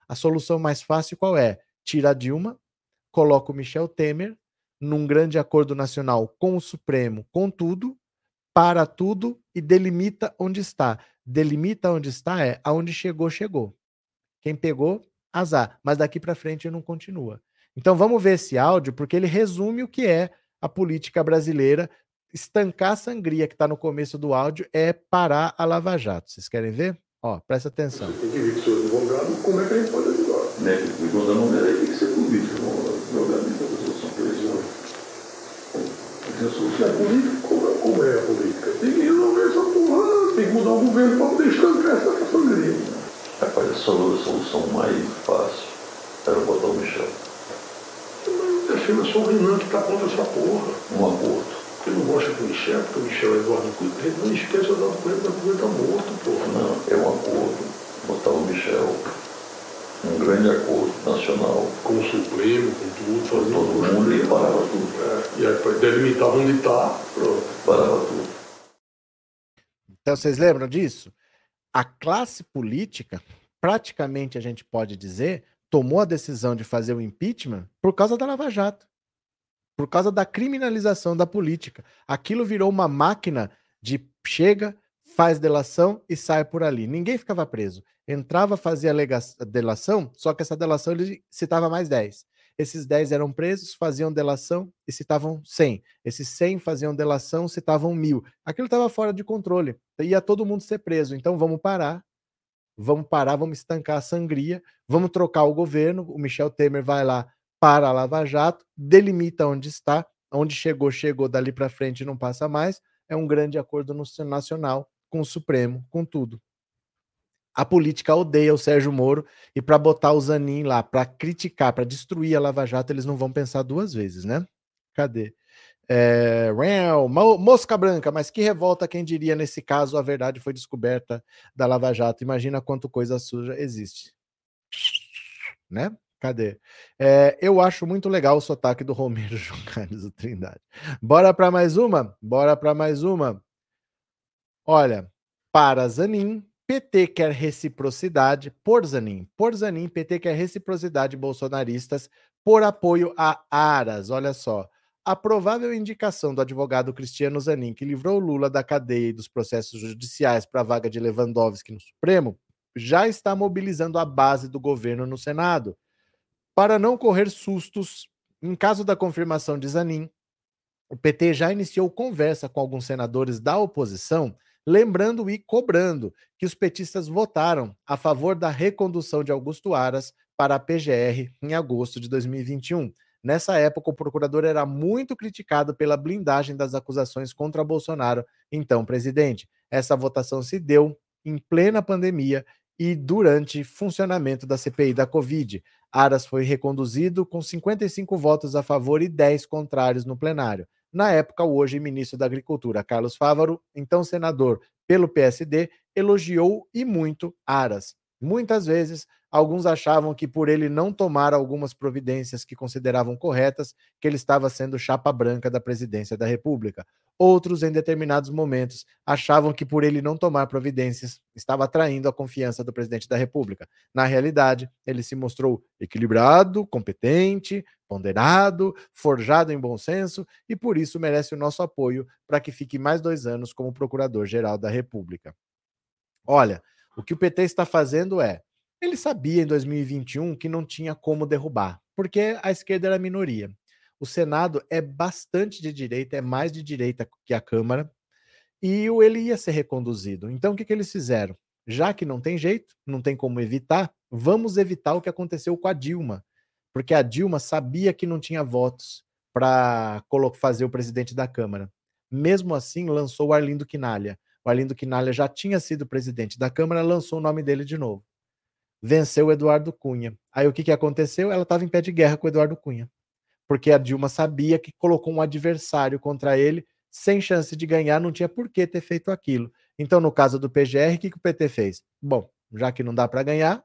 A solução mais fácil qual é? Tira a Dilma, coloca o Michel Temer num grande acordo nacional com o Supremo, com tudo, para tudo e delimita onde está. Delimita onde está é aonde chegou, chegou. Quem pegou, azar. Mas daqui para frente não continua. Então vamos ver esse áudio, porque ele resume o que é a política brasileira. Estancar a sangria que está no começo do áudio é parar a Lava Jato. Vocês querem ver? Ó, presta atenção. Tem que ver com o seu advogado como é que a gente pode ajudar. Né? O advogado não tem que ser político, advogado da resolução presidencial. Se é político, como é, como é a política? Tem que resolver essa porra, tem que mudar o governo para poder estancar essa sangria. Rapaz, a solução mais fácil era botar o Michel. Defenda só o Renan que está contra essa porra. Um aborto. Ele não gosta do Michel, porque o Michel é Eduardo Cunha. Não esqueça da Cunha, da Cunha está morto, porra. Não, é um acordo. Botar o Michel. Um grande acordo nacional. Com o Supremo, com tudo, fazendo todo mundo e parava tudo. É, e aí delimitar onde está, pronto. Parava tudo. Então vocês lembram disso? A classe política, praticamente a gente pode dizer, tomou a decisão de fazer o impeachment por causa da Lava Jato, por causa da criminalização da política. Aquilo virou uma máquina de chega, faz delação e sai por ali. Ninguém ficava preso. Entrava, fazia delação, só que essa delação ele citava mais 10. Esses 10 eram presos, faziam delação e citavam 100. Esses 100 faziam delação, citavam mil. Aquilo estava fora de controle. Ia todo mundo ser preso. Então vamos parar vamos parar, vamos estancar a sangria, vamos trocar o governo. O Michel Temer vai lá para a Lava Jato, delimita onde está, onde chegou, chegou, dali para frente não passa mais. É um grande acordo nacional com o Supremo, com tudo. A política odeia o Sérgio Moro e para botar o Zanin lá, para criticar, para destruir a Lava Jato, eles não vão pensar duas vezes, né? Cadê? É, mosca branca, mas que revolta quem diria nesse caso a verdade foi descoberta da Lava Jato. Imagina quanto coisa suja existe. Né? Cadê? É, eu acho muito legal o sotaque do Romero João do Trindade. Bora para mais uma? Bora para mais uma. Olha, para Zanin, PT quer reciprocidade por Zanin. Por Zanin, PT quer reciprocidade bolsonaristas por apoio a Aras. Olha só. A provável indicação do advogado Cristiano Zanin, que livrou Lula da cadeia e dos processos judiciais para a vaga de Lewandowski no Supremo, já está mobilizando a base do governo no Senado. Para não correr sustos, em caso da confirmação de Zanin, o PT já iniciou conversa com alguns senadores da oposição, lembrando e cobrando que os petistas votaram a favor da recondução de Augusto Aras para a PGR em agosto de 2021. Nessa época, o procurador era muito criticado pela blindagem das acusações contra Bolsonaro, então presidente. Essa votação se deu em plena pandemia e durante funcionamento da CPI da Covid. Aras foi reconduzido com 55 votos a favor e 10 contrários no plenário. Na época, o hoje ministro da Agricultura, Carlos Fávaro, então senador pelo PSD, elogiou e muito Aras. Muitas vezes, alguns achavam que por ele não tomar algumas providências que consideravam corretas, que ele estava sendo chapa branca da presidência da República. Outros, em determinados momentos, achavam que por ele não tomar providências, estava atraindo a confiança do presidente da República. Na realidade, ele se mostrou equilibrado, competente, ponderado, forjado em bom senso e por isso merece o nosso apoio para que fique mais dois anos como Procurador-Geral da República. Olha, o que o PT está fazendo é, ele sabia em 2021 que não tinha como derrubar, porque a esquerda era minoria. O Senado é bastante de direita, é mais de direita que a Câmara, e ele ia ser reconduzido. Então, o que, que eles fizeram? Já que não tem jeito, não tem como evitar, vamos evitar o que aconteceu com a Dilma, porque a Dilma sabia que não tinha votos para fazer o presidente da Câmara. Mesmo assim, lançou o Arlindo Quinalha. O Arlindo Quinalha já tinha sido presidente da Câmara, lançou o nome dele de novo. Venceu o Eduardo Cunha. Aí o que, que aconteceu? Ela estava em pé de guerra com o Eduardo Cunha. Porque a Dilma sabia que colocou um adversário contra ele, sem chance de ganhar, não tinha por que ter feito aquilo. Então, no caso do PGR, o que, que o PT fez? Bom, já que não dá para ganhar,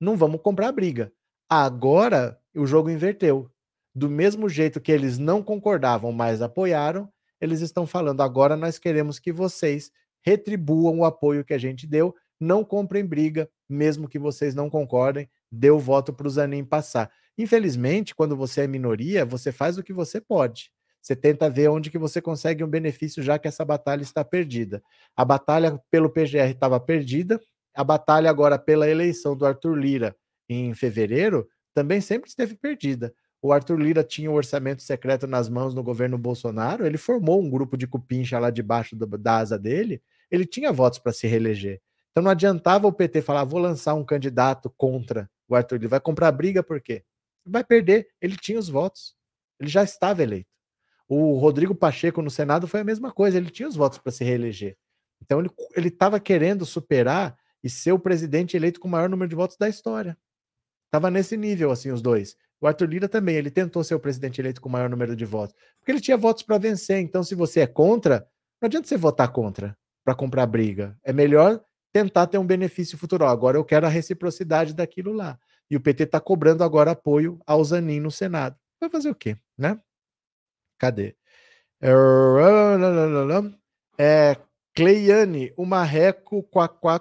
não vamos comprar briga. Agora o jogo inverteu. Do mesmo jeito que eles não concordavam, mas apoiaram, eles estão falando agora nós queremos que vocês retribuam o apoio que a gente deu, não comprem briga, mesmo que vocês não concordem, dê o voto para o Zanin passar. Infelizmente, quando você é minoria, você faz o que você pode. Você tenta ver onde que você consegue um benefício, já que essa batalha está perdida. A batalha pelo PGR estava perdida, a batalha agora pela eleição do Arthur Lira em fevereiro também sempre esteve perdida. O Arthur Lira tinha o um orçamento secreto nas mãos no governo Bolsonaro, ele formou um grupo de cupincha lá debaixo do, da asa dele, ele tinha votos para se reeleger. Então não adiantava o PT falar, vou lançar um candidato contra o Arthur Lira. Vai comprar briga por quê? Vai perder. Ele tinha os votos. Ele já estava eleito. O Rodrigo Pacheco no Senado foi a mesma coisa. Ele tinha os votos para se reeleger. Então ele estava querendo superar e ser o presidente eleito com o maior número de votos da história. Estava nesse nível, assim, os dois. O Arthur Lira também, ele tentou ser o presidente eleito com o maior número de votos. Porque ele tinha votos para vencer. Então, se você é contra, não adianta você votar contra para comprar briga. É melhor tentar ter um benefício futuro. Agora eu quero a reciprocidade daquilo lá. E o PT está cobrando agora apoio ao Zanin no Senado. Vai fazer o quê, né? Cadê? É, Cleiane, o marreco quaquá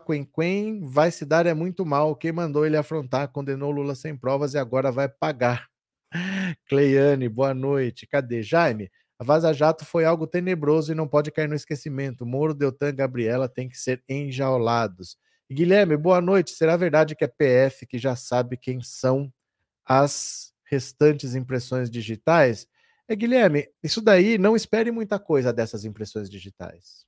vai se dar é muito mal. Quem mandou ele afrontar condenou Lula sem provas e agora vai pagar. Cleiane, boa noite. Cadê? Jaime, a Vaza Jato foi algo tenebroso e não pode cair no esquecimento. Moro, Deltan Gabriela têm que ser enjaulados. Guilherme, boa noite. Será verdade que é PF que já sabe quem são as restantes impressões digitais? É, Guilherme, isso daí não espere muita coisa dessas impressões digitais.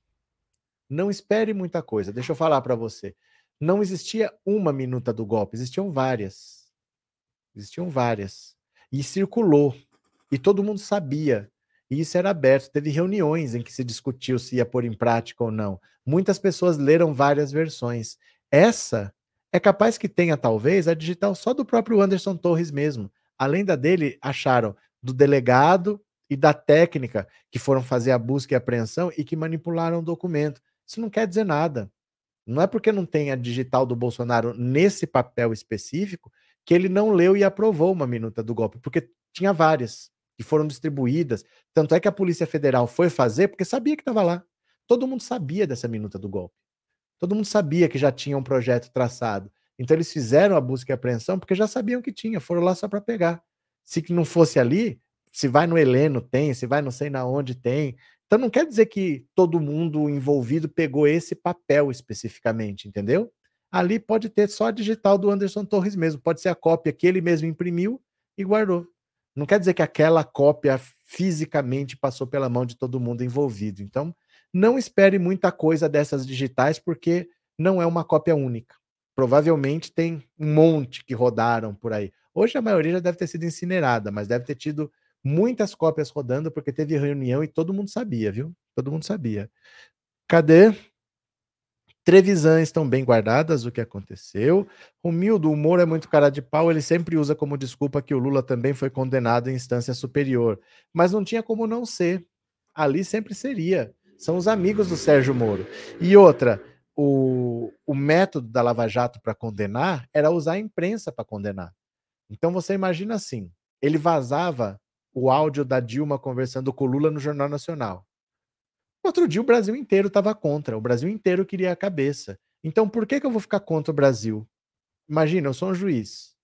Não espere muita coisa. Deixa eu falar para você. Não existia uma minuta do golpe, existiam várias. Existiam várias. E circulou. E todo mundo sabia e isso era aberto. Teve reuniões em que se discutiu se ia pôr em prática ou não. Muitas pessoas leram várias versões. Essa é capaz que tenha, talvez, a digital só do próprio Anderson Torres mesmo. Além da dele, acharam do delegado e da técnica que foram fazer a busca e apreensão e que manipularam o documento. Isso não quer dizer nada. Não é porque não tem a digital do Bolsonaro nesse papel específico que ele não leu e aprovou uma minuta do golpe, porque tinha várias que foram distribuídas. Tanto é que a Polícia Federal foi fazer porque sabia que estava lá. Todo mundo sabia dessa minuta do golpe. Todo mundo sabia que já tinha um projeto traçado. Então eles fizeram a busca e apreensão porque já sabiam que tinha, foram lá só para pegar. Se não fosse ali, se vai no Heleno tem, se vai não sei na onde tem. Então não quer dizer que todo mundo envolvido pegou esse papel especificamente, entendeu? Ali pode ter só a digital do Anderson Torres mesmo, pode ser a cópia que ele mesmo imprimiu e guardou. Não quer dizer que aquela cópia fisicamente passou pela mão de todo mundo envolvido. Então, não espere muita coisa dessas digitais, porque não é uma cópia única. Provavelmente tem um monte que rodaram por aí. Hoje a maioria já deve ter sido incinerada, mas deve ter tido muitas cópias rodando, porque teve reunião e todo mundo sabia, viu? Todo mundo sabia. Cadê? Trevisan estão bem guardadas o que aconteceu. Romildo, o humor é muito cara de pau, ele sempre usa como desculpa que o Lula também foi condenado em instância superior. Mas não tinha como não ser. Ali sempre seria. São os amigos do Sérgio Moro. E outra, o, o método da Lava Jato para condenar era usar a imprensa para condenar. Então você imagina assim: ele vazava o áudio da Dilma conversando com o Lula no Jornal Nacional. Outro dia o Brasil inteiro estava contra, o Brasil inteiro queria a cabeça. Então por que, que eu vou ficar contra o Brasil? Imagina, eu sou um juiz,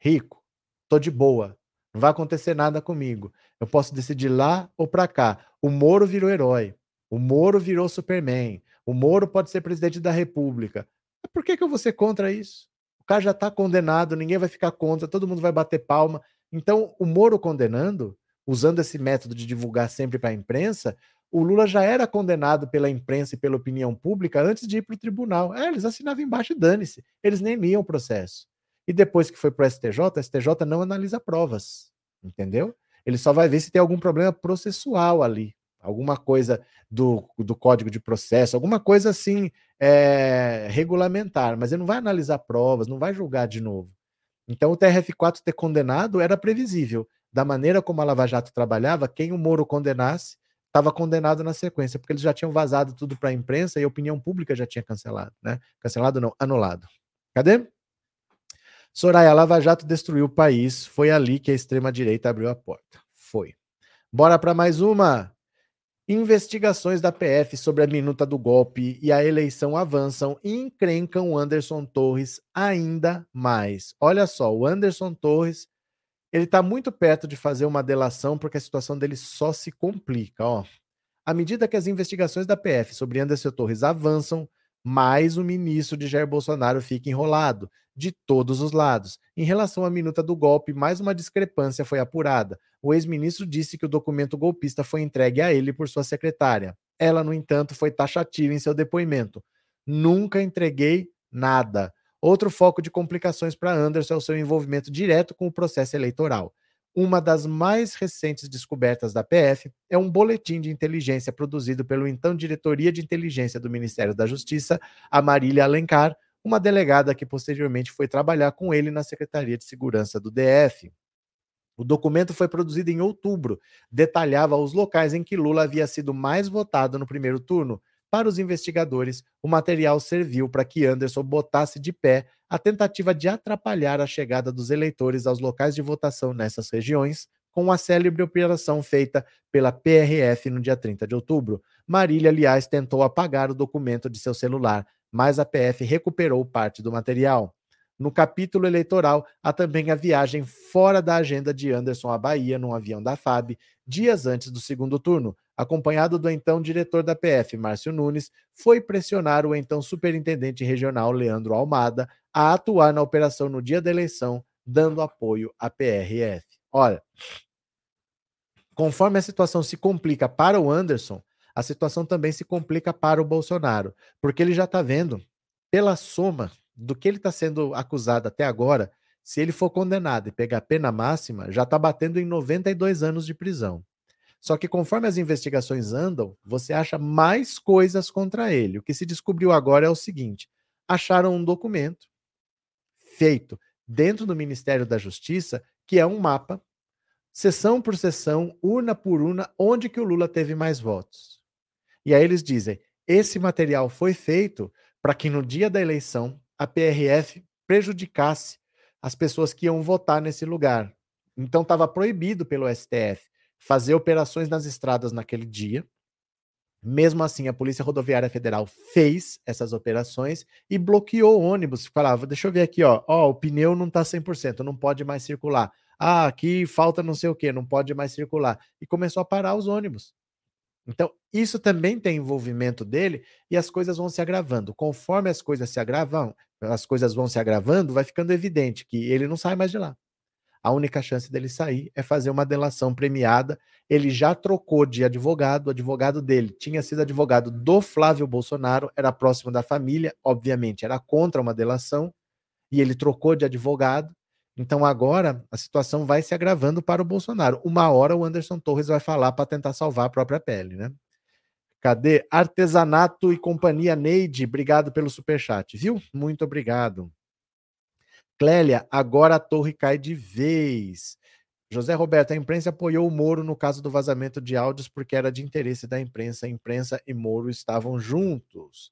rico, tô de boa, não vai acontecer nada comigo. Eu posso decidir lá ou para cá. O Moro virou herói, o Moro virou Superman, o Moro pode ser presidente da República. Por que, que eu vou ser contra isso? O cara já está condenado, ninguém vai ficar contra, todo mundo vai bater palma. Então, o Moro condenando, usando esse método de divulgar sempre para a imprensa, o Lula já era condenado pela imprensa e pela opinião pública antes de ir para o tribunal. É, eles assinavam embaixo e dane-se. Eles nem liam o processo. E depois que foi para o STJ, o STJ não analisa provas. Entendeu? Ele só vai ver se tem algum problema processual ali. alguma coisa do, do código de processo, alguma coisa assim é, regulamentar, mas ele não vai analisar provas, não vai julgar de novo. Então, o TRF4 ter condenado era previsível. Da maneira como a Lava Jato trabalhava, quem o Moro condenasse estava condenado na sequência, porque eles já tinham vazado tudo para a imprensa e a opinião pública já tinha cancelado, né? Cancelado não, anulado. Cadê? Soraya, Lava Jato destruiu o país, foi ali que a extrema-direita abriu a porta. Foi. Bora para mais uma. Investigações da PF sobre a minuta do golpe e a eleição avançam e encrencam o Anderson Torres ainda mais. Olha só, o Anderson Torres, ele está muito perto de fazer uma delação porque a situação dele só se complica, ó. À medida que as investigações da PF sobre Anderson Torres avançam, mais o ministro de Jair Bolsonaro fica enrolado, de todos os lados. Em relação à minuta do golpe, mais uma discrepância foi apurada. O ex-ministro disse que o documento golpista foi entregue a ele por sua secretária. Ela, no entanto, foi taxativa em seu depoimento. Nunca entreguei nada. Outro foco de complicações para Anderson é o seu envolvimento direto com o processo eleitoral. Uma das mais recentes descobertas da PF é um boletim de inteligência produzido pelo então Diretoria de Inteligência do Ministério da Justiça, a Marília Alencar, uma delegada que posteriormente foi trabalhar com ele na Secretaria de Segurança do DF. O documento foi produzido em outubro, detalhava os locais em que Lula havia sido mais votado no primeiro turno. Para os investigadores, o material serviu para que Anderson botasse de pé a tentativa de atrapalhar a chegada dos eleitores aos locais de votação nessas regiões, com a célebre operação feita pela PRF no dia 30 de outubro. Marília, aliás, tentou apagar o documento de seu celular, mas a PF recuperou parte do material. No capítulo eleitoral, há também a viagem fora da agenda de Anderson à Bahia, num avião da FAB, dias antes do segundo turno, acompanhado do então diretor da PF, Márcio Nunes, foi pressionar o então superintendente regional, Leandro Almada, a atuar na operação no dia da eleição, dando apoio à PRF. Olha, conforme a situação se complica para o Anderson, a situação também se complica para o Bolsonaro, porque ele já está vendo, pela soma do que ele está sendo acusado até agora, se ele for condenado e pegar pena máxima, já está batendo em 92 anos de prisão. Só que conforme as investigações andam, você acha mais coisas contra ele. O que se descobriu agora é o seguinte: acharam um documento feito dentro do Ministério da Justiça, que é um mapa, sessão por sessão, urna por urna, onde que o Lula teve mais votos. E aí eles dizem: esse material foi feito para que no dia da eleição a PRF prejudicasse as pessoas que iam votar nesse lugar. Então estava proibido pelo STF fazer operações nas estradas naquele dia. Mesmo assim, a Polícia Rodoviária Federal fez essas operações e bloqueou o ônibus. Falava, deixa eu ver aqui, ó, ó, o pneu não está 100%, não pode mais circular. Ah, aqui falta não sei o que, não pode mais circular. E começou a parar os ônibus. Então, isso também tem envolvimento dele e as coisas vão se agravando. Conforme as coisas se agravam, as coisas vão se agravando, vai ficando evidente que ele não sai mais de lá. A única chance dele sair é fazer uma delação premiada. Ele já trocou de advogado, o advogado dele tinha sido advogado do Flávio Bolsonaro, era próximo da família, obviamente era contra uma delação, e ele trocou de advogado. Então agora a situação vai se agravando para o Bolsonaro. Uma hora o Anderson Torres vai falar para tentar salvar a própria pele, né? Cadê? Artesanato e Companhia Neide, obrigado pelo superchat, viu? Muito obrigado. Clélia, agora a torre cai de vez. José Roberto, a imprensa apoiou o Moro no caso do vazamento de áudios porque era de interesse da imprensa. A imprensa e Moro estavam juntos.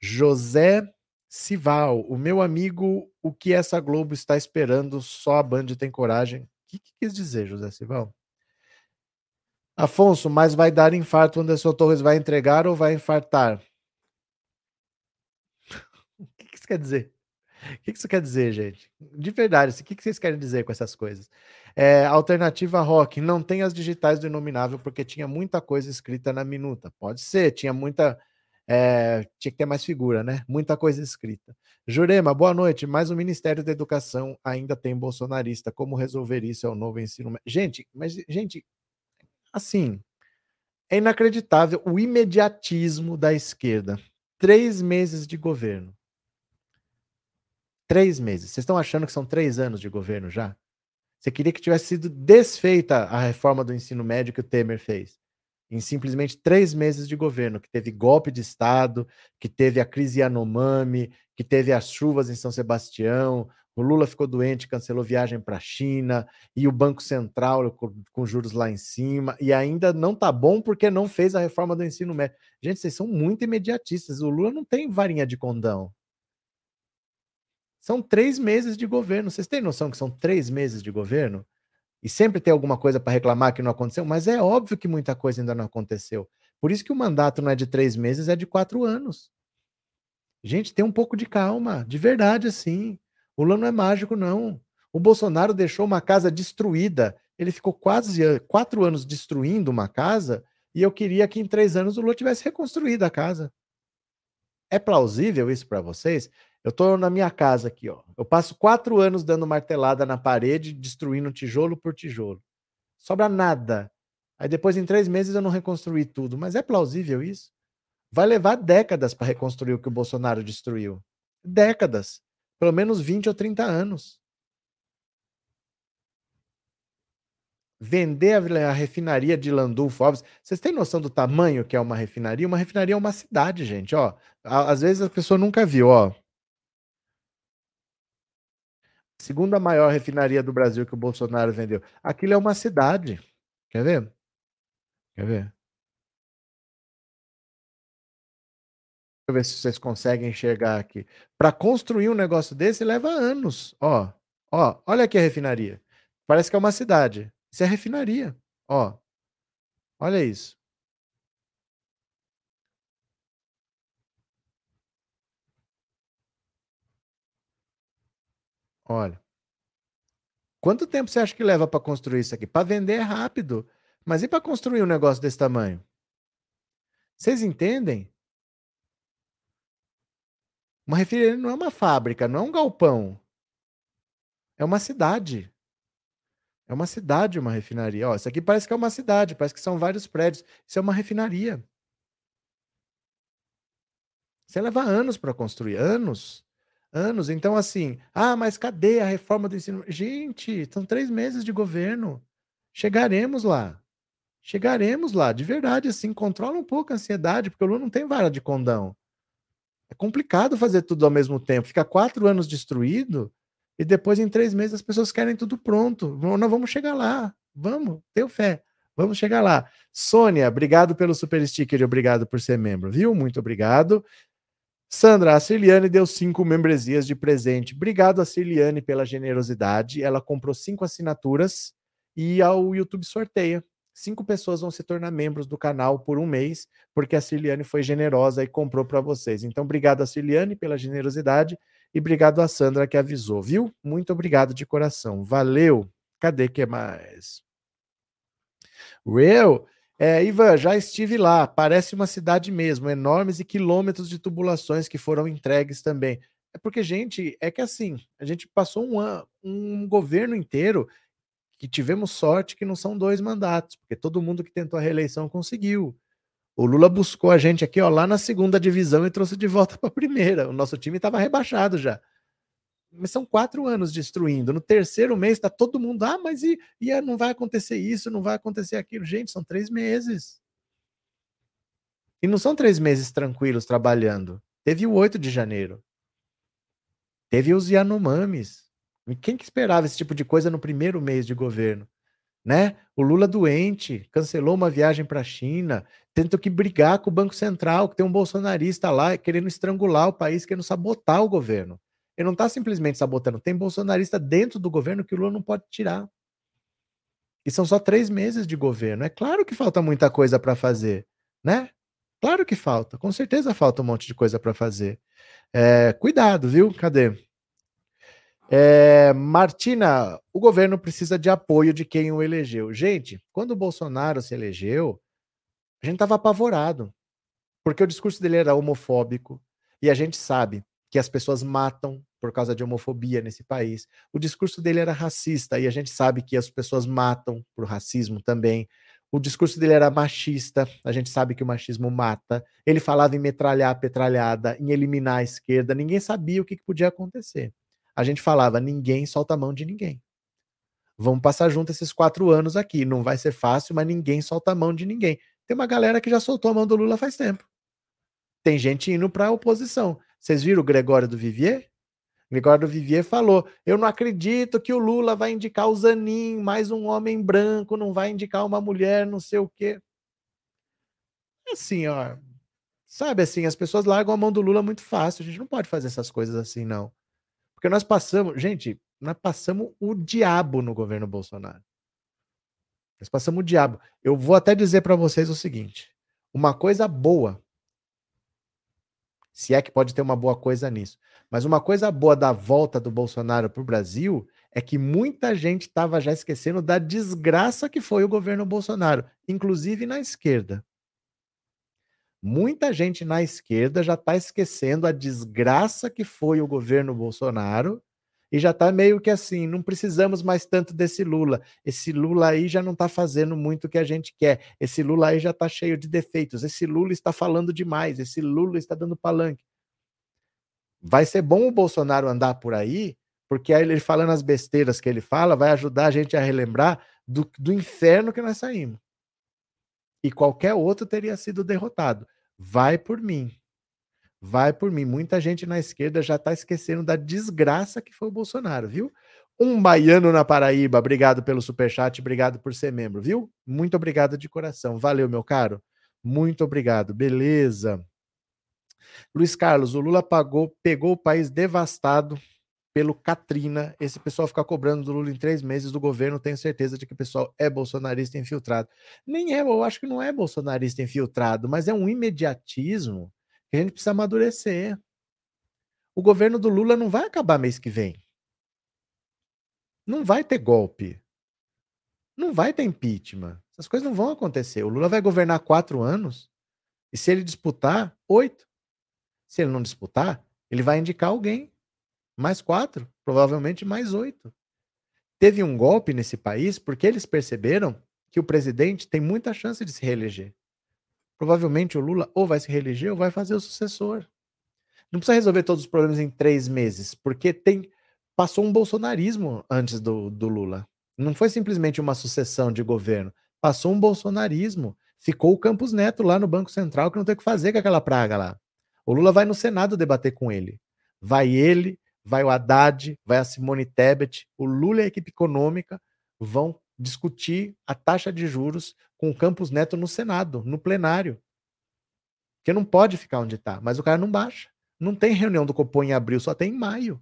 José Sival, o meu amigo, o que essa Globo está esperando? Só a Band tem coragem. O que, que quis dizer, José Sival? Afonso, mas vai dar infarto Anderson Torres vai entregar ou vai infartar? o que, que isso quer dizer? O que isso quer dizer, gente? De verdade, o que vocês querem dizer com essas coisas? É, alternativa rock, não tem as digitais do Inominável porque tinha muita coisa escrita na minuta. Pode ser, tinha muita é, tinha que ter mais figura, né? Muita coisa escrita. Jurema, boa noite. Mas o Ministério da Educação ainda tem bolsonarista. Como resolver isso? É o novo ensino. Gente, mas, gente, assim, é inacreditável o imediatismo da esquerda. Três meses de governo. Três meses. Vocês estão achando que são três anos de governo já? Você queria que tivesse sido desfeita a reforma do ensino médio que o Temer fez. em simplesmente três meses de governo, que teve golpe de Estado, que teve a crise Yanomami, que teve as chuvas em São Sebastião, o Lula ficou doente, cancelou viagem para a China, e o Banco Central com, juros lá em cima, e ainda não tá bom porque não fez a reforma do ensino médio. Gente, vocês são muito imediatistas. O Lula não tem varinha de condão. São três meses de governo. Vocês têm noção que são três meses de governo? E sempre tem alguma coisa para reclamar que não aconteceu, mas é óbvio que muita coisa ainda não aconteceu. Por isso que o mandato não é de três meses, é de quatro anos. Gente, tem um pouco de calma, de verdade, assim. O Lula não é mágico, não. O Bolsonaro deixou uma casa destruída. Ele ficou quase quatro anos destruindo uma casa e eu queria que em três anos o Lula tivesse reconstruído a casa. É plausível isso para vocês? Eu estou na minha casa aqui, ó. Eu passo quatro anos dando martelada na parede, destruindo tijolo por tijolo. Sobra nada. Aí depois, em três meses, eu não reconstruí tudo. Mas é plausível isso? Vai levar décadas para reconstruir o que o Bolsonaro destruiu. Décadas. Pelo menos 20 ou 30 anos. Vender a, refinaria de Landulfo Alves. Vocês têm noção do tamanho que é uma refinaria? Uma refinaria é uma cidade, gente. Ó, às vezes a pessoa nunca viu, ó. Segunda maior refinaria do Brasil que o Bolsonaro vendeu. Aquilo é uma cidade. Quer ver? Quer ver? Deixa eu ver se vocês conseguem enxergar aqui. Para construir um negócio desse leva anos. Ó, ó, olha aqui a refinaria. Parece que é uma cidade. Isso é refinaria. Ó, olha isso. Olha. Quanto tempo você acha que leva para construir isso aqui? Para vender é rápido. Mas e para construir um negócio desse tamanho? Vocês entendem? Uma refinaria não é uma fábrica, não é um galpão. É uma cidade. É uma cidade uma refinaria. Ó, isso aqui parece que é uma cidade, parece que são vários prédios. Isso é uma refinaria. Você leva anos para construir, anos anos. Então, assim, ah, mas cadê a reforma do ensino? Gente, são três meses de governo. Chegaremos lá. Chegaremos lá, de verdade, assim, controla um pouco a ansiedade, porque o Lula não tem vara de condão. É complicado fazer tudo ao mesmo tempo. Fica quatro anos destruído e depois, em três meses, as pessoas querem tudo pronto. Nós vamos chegar lá. Vamos, tenho fé. Vamos chegar lá. Sônia, obrigado pelo super sticker e obrigado por ser membro, viu? Muito obrigado. Sandra, a Cirliane deu cinco membresias de presente. Obrigado a Cirliane pela generosidade. Ela comprou cinco assinaturas e o YouTube sorteia. Cinco pessoas vão se tornar membros do canal por um mês, porque a Cirliane foi generosa e comprou para vocês. Então, obrigado a Cirliane pela generosidade e obrigado a Sandra que avisou, viu? Muito obrigado de coração. Valeu. Cadê que mais? Real. É, Ivan, já estive lá, parece uma cidade mesmo, enormes e quilômetros de tubulações que foram entregues também. É porque, gente, é que assim, a gente passou um, ano, um governo inteiro que tivemos sorte que não são dois mandatos, porque todo mundo que tentou a reeleição conseguiu. O Lula buscou a gente aqui, ó, lá na segunda divisão e trouxe de volta para a primeira. O nosso time estava rebaixado já mas são quatro anos destruindo. No terceiro mês está todo mundo, ah, mas e, e não vai acontecer isso, não vai acontecer aquilo. Gente, são três meses. E não são três meses tranquilos trabalhando. Teve o 8 de janeiro. Teve os Yanomamis. Quem que esperava esse tipo de coisa no primeiro mês de governo? Né? O Lula doente, cancelou uma viagem para a China, tentou que brigar com o Banco Central, que tem um bolsonarista lá querendo estrangular o país, querendo sabotar o governo. Ele não está simplesmente sabotando. Tem bolsonarista dentro do governo que o Lula não pode tirar. E são só três meses de governo. É claro que falta muita coisa para fazer, né? Claro que falta. Com certeza falta um monte de coisa para fazer. É, cuidado, viu? Cadê? É, Martina, o governo precisa de apoio de quem o elegeu. Gente, quando o Bolsonaro se elegeu, a gente estava apavorado, porque o discurso dele era homofóbico, e a gente sabe que as pessoas matam por causa de homofobia nesse país. O discurso dele era racista e a gente sabe que as pessoas matam por racismo também. O discurso dele era machista, a gente sabe que o machismo mata. Ele falava em metralhar a petralhada, em eliminar a esquerda, ninguém sabia o que, podia acontecer. A gente falava: ninguém solta a mão de ninguém. Vamos passar junto esses quatro anos aqui. Não vai ser fácil, mas ninguém solta a mão de ninguém. Tem uma galera que já soltou a mão do Lula faz tempo. Tem gente indo para a oposição. Vocês viram o Gregório do Vivier? Gregório Vivier falou: Eu não acredito que o Lula vai indicar o Zanin, mais um homem branco, não vai indicar uma mulher, não sei o quê. Assim, ó. Sabe assim, as pessoas largam a mão do Lula muito fácil. A gente não pode fazer essas coisas assim, não. Porque nós passamos, gente, nós passamos o diabo no governo Bolsonaro. Nós passamos o diabo. Eu vou até dizer para vocês o seguinte: uma coisa boa, se é que pode ter uma boa coisa nisso, mas uma coisa boa da volta do Bolsonaro para o Brasil é que muita gente estava já esquecendo da desgraça que foi o governo Bolsonaro, inclusive na esquerda. Muita gente na esquerda já está esquecendo a desgraça que foi o governo Bolsonaro e já está meio que assim, não precisamos mais tanto desse Lula. Esse Lula aí já não está fazendo muito o que a gente quer. Esse Lula aí já está cheio de defeitos. Esse Lula está falando demais. Esse Lula está dando palanque. Vai ser bom o Bolsonaro andar por aí, porque aí ele falando as besteiras que ele fala vai ajudar a gente a relembrar do, do inferno que nós saímos. E qualquer outro teria sido derrotado. Vai por mim. Vai por mim. Muita gente na esquerda já está esquecendo da desgraça que foi o Bolsonaro, viu? Um baiano na Paraíba, obrigado pelo superchat, obrigado por ser membro, viu? Muito obrigado de coração. Valeu, meu caro. Muito obrigado. Beleza. Luiz Carlos, o Lula pagou, pegou o país devastado pelo Katrina. Esse pessoal ficar cobrando do Lula em três meses do governo, tenho certeza de que o pessoal é bolsonarista infiltrado. Nem é, eu acho que não é bolsonarista infiltrado, mas é um imediatismo a gente precisa amadurecer. O governo do Lula não vai acabar mês que vem. Não vai ter golpe. Não vai ter impeachment. Essas coisas não vão acontecer. O Lula vai governar quatro anos. E se ele disputar, oito. Se ele não disputar, ele vai indicar alguém. Mais quatro, provavelmente mais oito. Teve um golpe nesse país porque eles perceberam que o presidente tem muita chance de se reeleger provavelmente o Lula ou vai se reeleger ou vai fazer o sucessor. Não precisa resolver todos os problemas em três meses, porque tem passou um bolsonarismo antes do, do Lula. Não foi simplesmente uma sucessão de governo, passou um bolsonarismo. Ficou o Campos Neto lá no Banco Central que não tem o que fazer com aquela praga lá. O Lula vai no Senado debater com ele. Vai ele, vai o Haddad, vai a Simone Tebet, o Lula e a equipe econômica vão discutir a taxa de juros com o Campos Neto no Senado, no plenário. Porque não pode ficar onde está, mas o cara não baixa. Não tem reunião do Copom em abril, só tem em maio.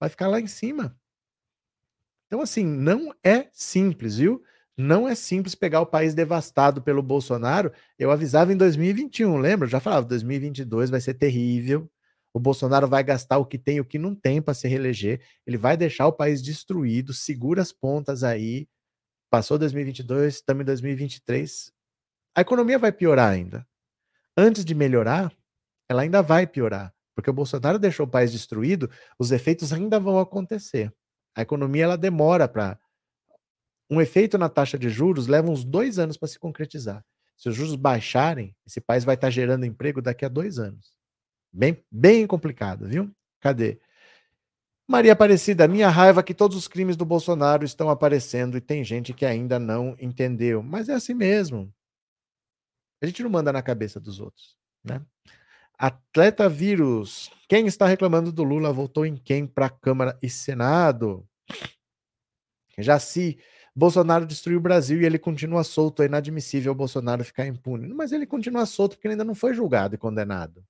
Vai ficar lá em cima. Então, assim, não é simples, viu? Não é simples pegar o país devastado pelo Bolsonaro. Eu avisava em 2021, lembra? Eu já falava, 2022 vai ser terrível. O Bolsonaro vai gastar o que tem e o que não tem para se reeleger. Ele vai deixar o país destruído. Segura as pontas aí. Passou 2022, estamos em 2023. A economia vai piorar ainda. Antes de melhorar, ela ainda vai piorar, porque o Bolsonaro deixou o país destruído, os efeitos ainda vão acontecer. A economia ela demora para um efeito na taxa de juros leva uns dois anos para se concretizar. Se os juros baixarem, esse país vai estar tá gerando emprego daqui a dois anos. Bem, bem complicado, viu? Cadê? Maria Aparecida, minha raiva é que todos os crimes do Bolsonaro estão aparecendo e tem gente que ainda não entendeu. Mas é assim mesmo. A gente não manda na cabeça dos outros, né? Atleta vírus. Quem está reclamando do Lula votou em quem para Câmara e Senado? Se Bolsonaro destruiu o Brasil e ele continua solto, é inadmissível o Bolsonaro ficar impune. Mas ele continua solto porque ele ainda não foi julgado e condenado.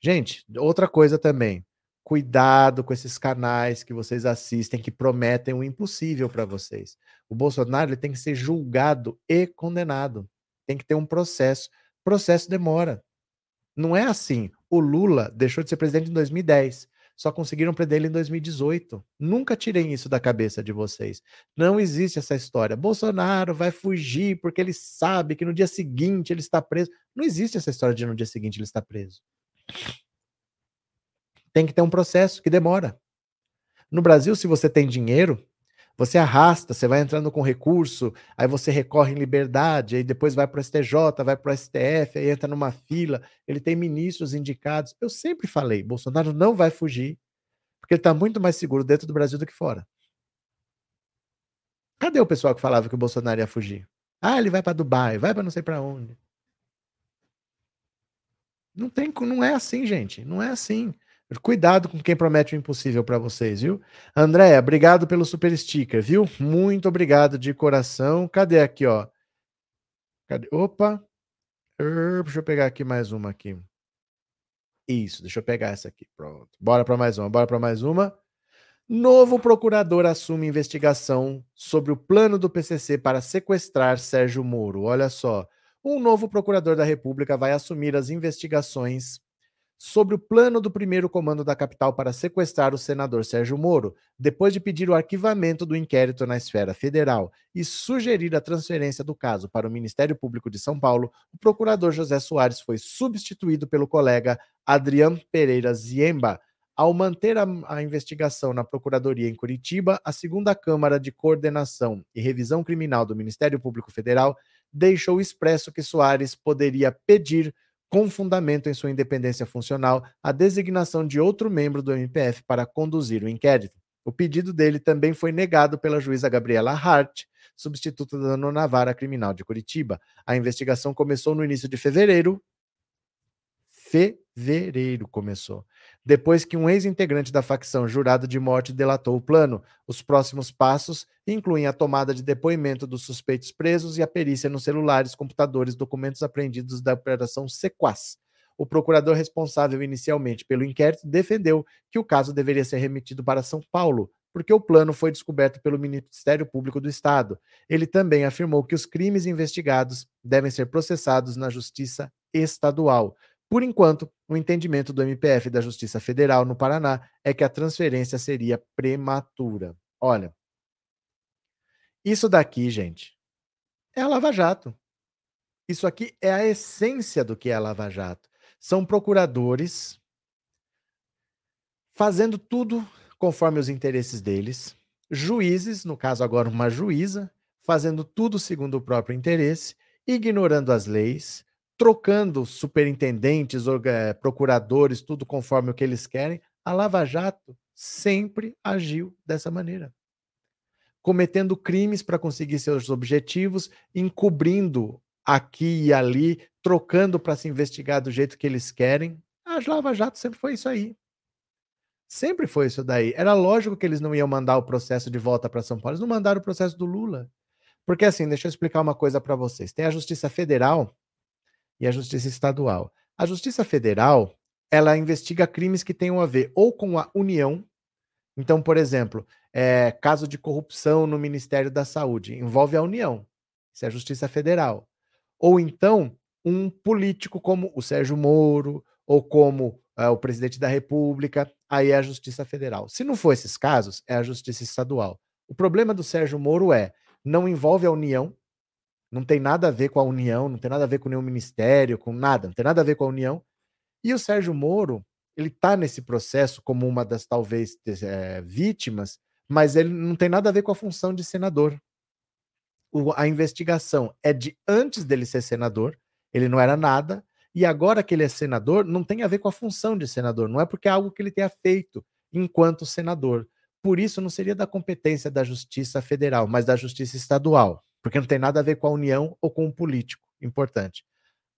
Gente, outra coisa também. Cuidado com esses canais que vocês assistem que prometem o impossível para vocês. O Bolsonaro ele tem que ser julgado e condenado. Tem que ter um processo. Processo demora. Não é assim. O Lula deixou de ser presidente em 2010. Só conseguiram prender ele em 2018. Nunca tirem isso da cabeça de vocês. Não existe essa história. Bolsonaro vai fugir porque ele sabe que no dia seguinte ele está preso. Não existe essa história de no dia seguinte ele está preso tem que ter um processo que demora. No Brasil, se você tem dinheiro, você arrasta, você vai entrando com recurso, aí você recorre em liberdade, aí depois vai para o STJ, vai para o STF, aí entra numa fila, ele tem ministros indicados. Eu sempre falei, Bolsonaro não vai fugir, porque ele está muito mais seguro dentro do Brasil do que fora. Cadê o pessoal que falava que o Bolsonaro ia fugir? Ah, ele vai para Dubai, vai para não sei para onde. Não tem, não é assim, gente. Não é assim. Cuidado com quem promete o impossível para vocês, viu? Andréia, obrigado pelo super sticker, viu? Muito obrigado de coração. Cadê aqui, ó? Cadê? Opa. Deixa eu pegar aqui mais uma aqui. Isso, deixa eu pegar essa aqui. Pronto. Bora para mais uma, bora para mais uma. Novo procurador assume investigação sobre o plano do PCC para sequestrar Sérgio Moro. Olha só. Um novo procurador da República vai assumir as investigações sobre o plano do primeiro comando da capital para sequestrar o senador Sérgio Moro, depois de pedir o arquivamento do inquérito na esfera federal e sugerir a transferência do caso para o Ministério Público de São Paulo, o procurador José Soares foi substituído pelo colega Adrian Pereira Ziemba. Ao manter a, a investigação na Procuradoria em Curitiba, a segunda Câmara de Coordenação e Revisão Criminal do Ministério Público Federal deixou expresso que Soares poderia pedir com fundamento em sua independência funcional, a designação de outro membro do MPF para conduzir o inquérito. O pedido dele também foi negado pela juíza Gabriela Hart, substituta da nona vara criminal de Curitiba. A investigação começou no início de fevereiro. Fevereiro começou depois que um ex-integrante da facção jurado de morte delatou o plano. Os próximos passos incluem a tomada de depoimento dos suspeitos presos e a perícia nos celulares, computadores, documentos apreendidos da Operação Sequaz. O procurador responsável inicialmente pelo inquérito defendeu que o caso deveria ser remetido para São Paulo, porque o plano foi descoberto pelo Ministério Público do Estado. Ele também afirmou que os crimes investigados devem ser processados na Justiça Estadual. Por enquanto, o entendimento do MPF da Justiça Federal no Paraná é que a transferência seria prematura. Olha, isso daqui, gente, é a Lava Jato. Isso aqui é a essência do que é a Lava Jato. São procuradores fazendo tudo conforme os interesses deles, juízes, no caso agora uma juíza, fazendo tudo segundo o próprio interesse, ignorando as leis, trocando superintendentes, eh, procuradores, tudo conforme o que eles querem, a Lava Jato sempre agiu dessa maneira. Cometendo crimes para conseguir seus objetivos, encobrindo aqui e ali, trocando para se investigar do jeito que eles querem. A Lava Jato sempre foi isso aí. Sempre foi isso daí. Era lógico que eles não iam mandar o processo de volta para São Paulo. Eles não mandaram o processo do Lula. Porque assim, deixa eu explicar uma coisa para vocês. Tem a Justiça Federal e a Justiça Estadual. A Justiça Federal, ela investiga crimes que tenham a ver ou com a União, então, por exemplo, é, caso de corrupção no Ministério da Saúde, envolve a União, isso é a Justiça Federal. Ou então, um político como o Sérgio Moro, ou como é, o presidente da República, aí é a Justiça Federal. Se não for esses casos, é a Justiça Estadual. O problema do Sérgio Moro é, não envolve a União, não tem nada a ver com a União, não tem nada a ver com nenhum ministério, com nada, não tem nada a ver com a União. E o Sérgio Moro, ele está nesse processo como uma das talvez é, vítimas, mas ele não tem nada a ver com a função de senador. O, a investigação é de antes dele ser senador, ele não era nada, e agora que ele é senador, não tem a ver com a função de senador, não é porque é algo que ele tenha feito enquanto senador. Por isso, não seria da competência da Justiça Federal, mas da Justiça Estadual porque não tem nada a ver com a União ou com o político. Importante.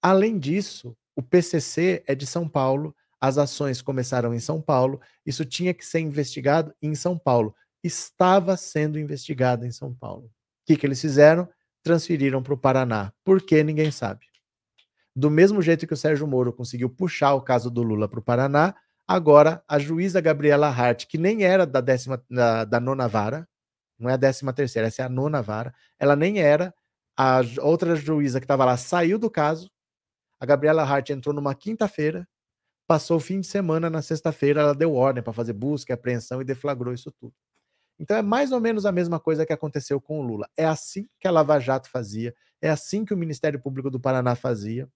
Além disso, o PCC é de São Paulo, as ações começaram em São Paulo, isso tinha que ser investigado em São Paulo. Estava sendo investigado em São Paulo. O que, que eles fizeram? Transferiram para o Paraná. Por que ninguém sabe. Do mesmo jeito que o Sérgio Moro conseguiu puxar o caso do Lula para o Paraná, agora a juíza Gabriela Hart, que nem era da, décima, da, da nona vara, não é a décima terceira, essa é a nona vara. Ela nem era. A outra juíza que estava lá saiu do caso. A Gabriela Hart entrou numa quinta-feira, passou o fim de semana, na sexta-feira ela deu ordem para fazer busca, apreensão e deflagrou isso tudo. Então é mais ou menos a mesma coisa que aconteceu com o Lula. É assim que a Lava Jato fazia, é assim que o Ministério Público do Paraná fazia.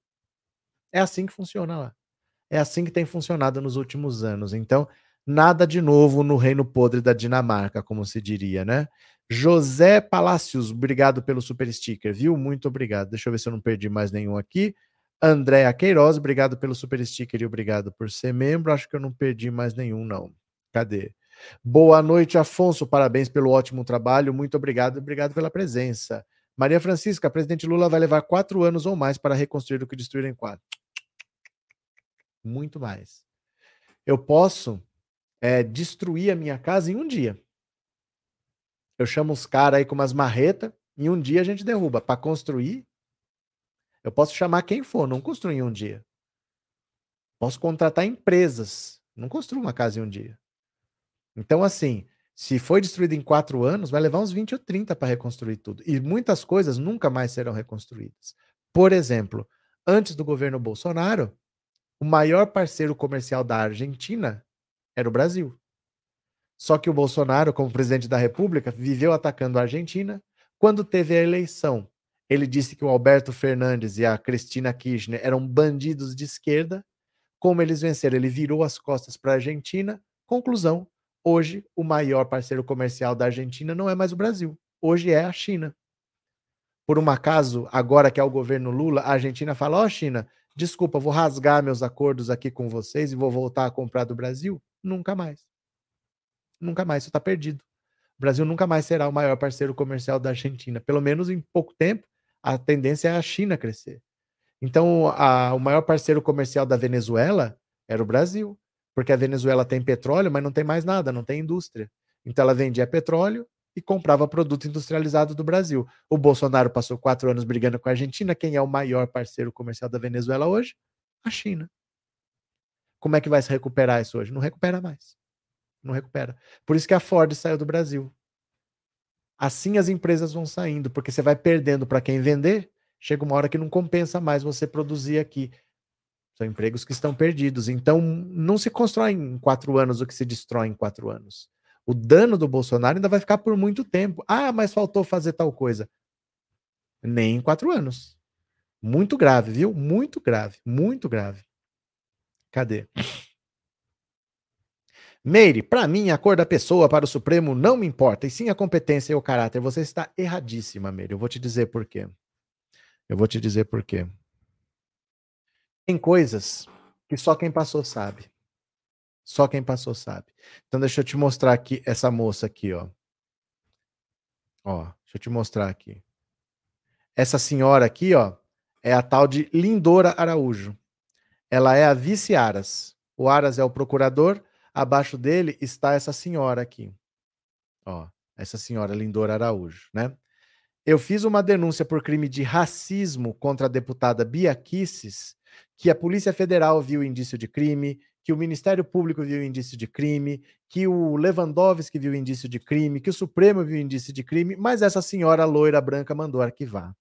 É assim que funciona lá. É assim que tem funcionado nos últimos anos. Então, Nada de novo no reino podre da Dinamarca, como se diria, né? José Palácios, obrigado pelo super sticker, viu? Muito obrigado. Deixa eu ver se eu não perdi mais nenhum aqui. Andréa Queiroz, obrigado pelo super sticker e obrigado por ser membro. Acho que eu não perdi mais nenhum, não. Cadê? Boa noite, Afonso. Parabéns pelo ótimo trabalho. Muito obrigado. Obrigado pela presença. Maria Francisca, presidente Lula vai levar quatro anos ou mais para reconstruir o que destruíram em quatro. Muito mais. Eu posso é, destruir a minha casa em um dia. Eu chamo os caras aí com umas marretas, em um dia a gente derruba. Para construir, eu posso chamar quem for, não construir em um dia. Posso contratar empresas, não construo uma casa em um dia. Então, assim, se foi destruído em quatro anos, vai levar uns 20 ou 30 para reconstruir tudo. E muitas coisas nunca mais serão reconstruídas. Por exemplo, antes do governo Bolsonaro, o maior parceiro comercial da Argentina era o Brasil. Só que o Bolsonaro, como presidente da República, viveu atacando a Argentina. Quando teve a eleição, ele disse que o Alberto Fernandes e a Cristina Kirchner eram bandidos de esquerda. Como eles venceram, ele virou as costas para a Argentina. Conclusão: hoje o maior parceiro comercial da Argentina não é mais o Brasil, hoje é a China. Por um acaso, agora que é o governo Lula, a Argentina fala: Ó, oh, China, desculpa, vou rasgar meus acordos aqui com vocês e vou voltar a comprar do Brasil? Nunca mais. Nunca mais, isso está perdido. O Brasil nunca mais será o maior parceiro comercial da Argentina. Pelo menos em pouco tempo, a tendência é a China crescer. Então, a, o maior parceiro comercial da Venezuela era o Brasil, porque a Venezuela tem petróleo, mas não tem mais nada, não tem indústria. Então, ela vendia petróleo e comprava produto industrializado do Brasil. O Bolsonaro passou quatro anos brigando com a Argentina. Quem é o maior parceiro comercial da Venezuela hoje? A China. Como é que vai se recuperar isso hoje? Não recupera mais. Não recupera. Por isso que a Ford saiu do Brasil. Assim as empresas vão saindo, porque você vai perdendo para quem vender, chega uma hora que não compensa mais você produzir aqui. São empregos que estão perdidos. Então, não se constrói em quatro anos o que se destrói em quatro anos. O dano do Bolsonaro ainda vai ficar por muito tempo. Ah, mas faltou fazer tal coisa. Nem em quatro anos. Muito grave, viu? Muito grave, muito grave. Cadê? Meire, para mim, a cor da pessoa para o Supremo não me importa, e sim a competência e o caráter. Você está erradíssima, Meire. Eu vou te dizer por quê. Eu vou te dizer por quê. Tem coisas que só quem passou sabe. Só quem passou sabe. Então deixa eu te mostrar aqui essa moça aqui, ó. Ó, deixa eu te mostrar aqui. Essa senhora aqui, ó, é a tal de Lindora Araújo. Ela é a vice Aras. O Aras é o procurador, Abaixo dele está essa senhora aqui. Ó, essa senhora Lindora Araújo, né? Eu fiz uma denúncia por crime de racismo contra a deputada Bia Kisses, que a Polícia Federal viu indício de crime, que o Ministério Público viu indício de crime, que o Lewandowski viu indício de crime, que o Supremo viu indício de crime, mas essa senhora loira branca mandou arquivar.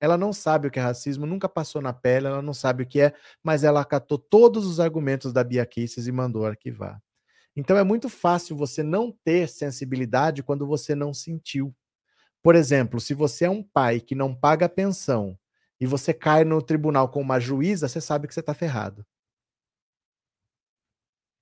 Ela não sabe o que é racismo, nunca passou na pele, ela não sabe o que é, mas ela acatou todos os argumentos da Bia Kicis e mandou arquivar. Então é muito fácil você não ter sensibilidade quando você não sentiu. Por exemplo, se você é um pai que não paga pensão e você cai no tribunal com uma juíza, você sabe que você está ferrado.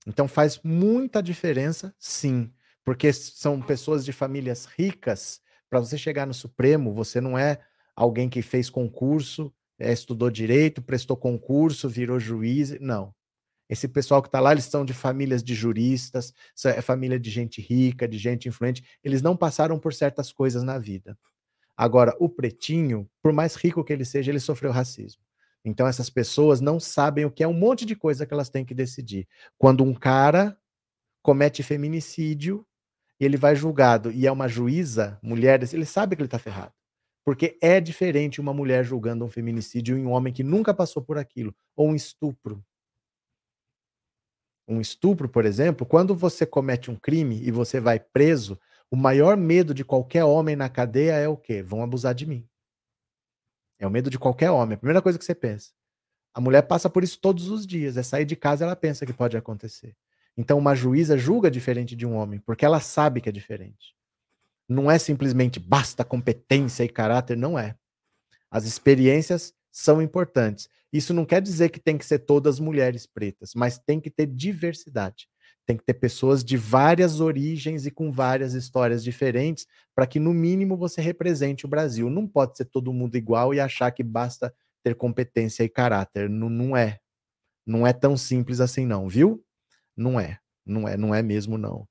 Então faz muita diferença, sim, porque são pessoas de famílias ricas. Para você chegar no Supremo, você não é alguém que fez concurso, é, estudou direito, prestou concurso, virou juiz. Não. Esse pessoal que está lá, eles são de famílias de juristas, é família de gente rica, de gente influente. Eles não passaram por certas coisas na vida. Agora, o pretinho, por mais rico que ele seja, ele sofreu racismo. Então, essas pessoas não sabem o que é um monte de coisa que elas têm que decidir. Quando um cara comete feminicídio ele vai julgado e é uma juíza, mulher, ele sabe que ele está ferrado. Porque é diferente uma mulher julgando um feminicídio em um homem que nunca passou por aquilo, ou um estupro. Um estupro, por exemplo, quando você comete um crime e você vai preso, o maior medo de qualquer homem na cadeia é o quê? Vão abusar de mim. É o medo de qualquer homem, a primeira coisa que você pensa. A mulher passa por isso todos os dias, é sair de casa ela pensa que pode acontecer. Então uma juíza julga diferente de um homem, porque ela sabe que é diferente. Não é simplesmente basta competência e caráter, não é. As experiências são importantes. Isso não quer dizer que tem que ser todas mulheres pretas, mas tem que ter diversidade. Tem que ter pessoas de várias origens e com várias histórias diferentes, para que, no mínimo, você represente o Brasil. Não pode ser todo mundo igual e achar que basta ter competência e caráter. Não, não é. Não é tão simples assim, não, viu? Não é. Não é, não é mesmo, não.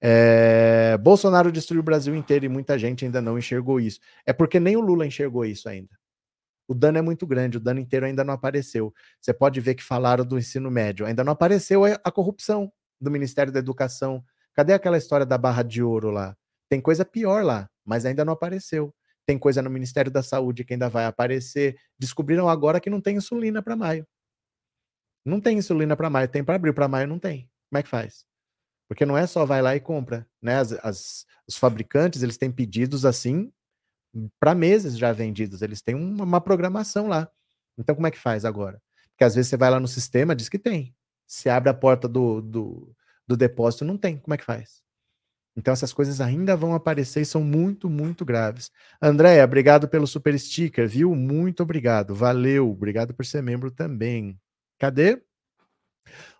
É, Bolsonaro destruiu o Brasil inteiro e muita gente ainda não enxergou isso. É porque nem o Lula enxergou isso ainda. O dano é muito grande, o dano inteiro ainda não apareceu. Você pode ver que falaram do ensino médio, ainda não apareceu a corrupção do Ministério da Educação. Cadê aquela história da barra de ouro lá? Tem coisa pior lá, mas ainda não apareceu. Tem coisa no Ministério da Saúde que ainda vai aparecer. Descobriram agora que não tem insulina para maio. Não tem insulina para maio, tem para abril, para maio não tem. Como é que faz? Porque não é só vai lá e compra, né? As, as, os fabricantes, eles têm pedidos assim para meses já vendidos, eles têm uma, uma, programação lá. Então como é que faz agora? Porque às vezes você vai lá no sistema, diz que tem. Se abre a porta do, do, do depósito, não tem. Como é que faz? Então essas coisas ainda vão aparecer e são muito, muito graves. Andréia, obrigado pelo super sticker, viu? Muito obrigado. Valeu. Obrigado por ser membro também. Cadê?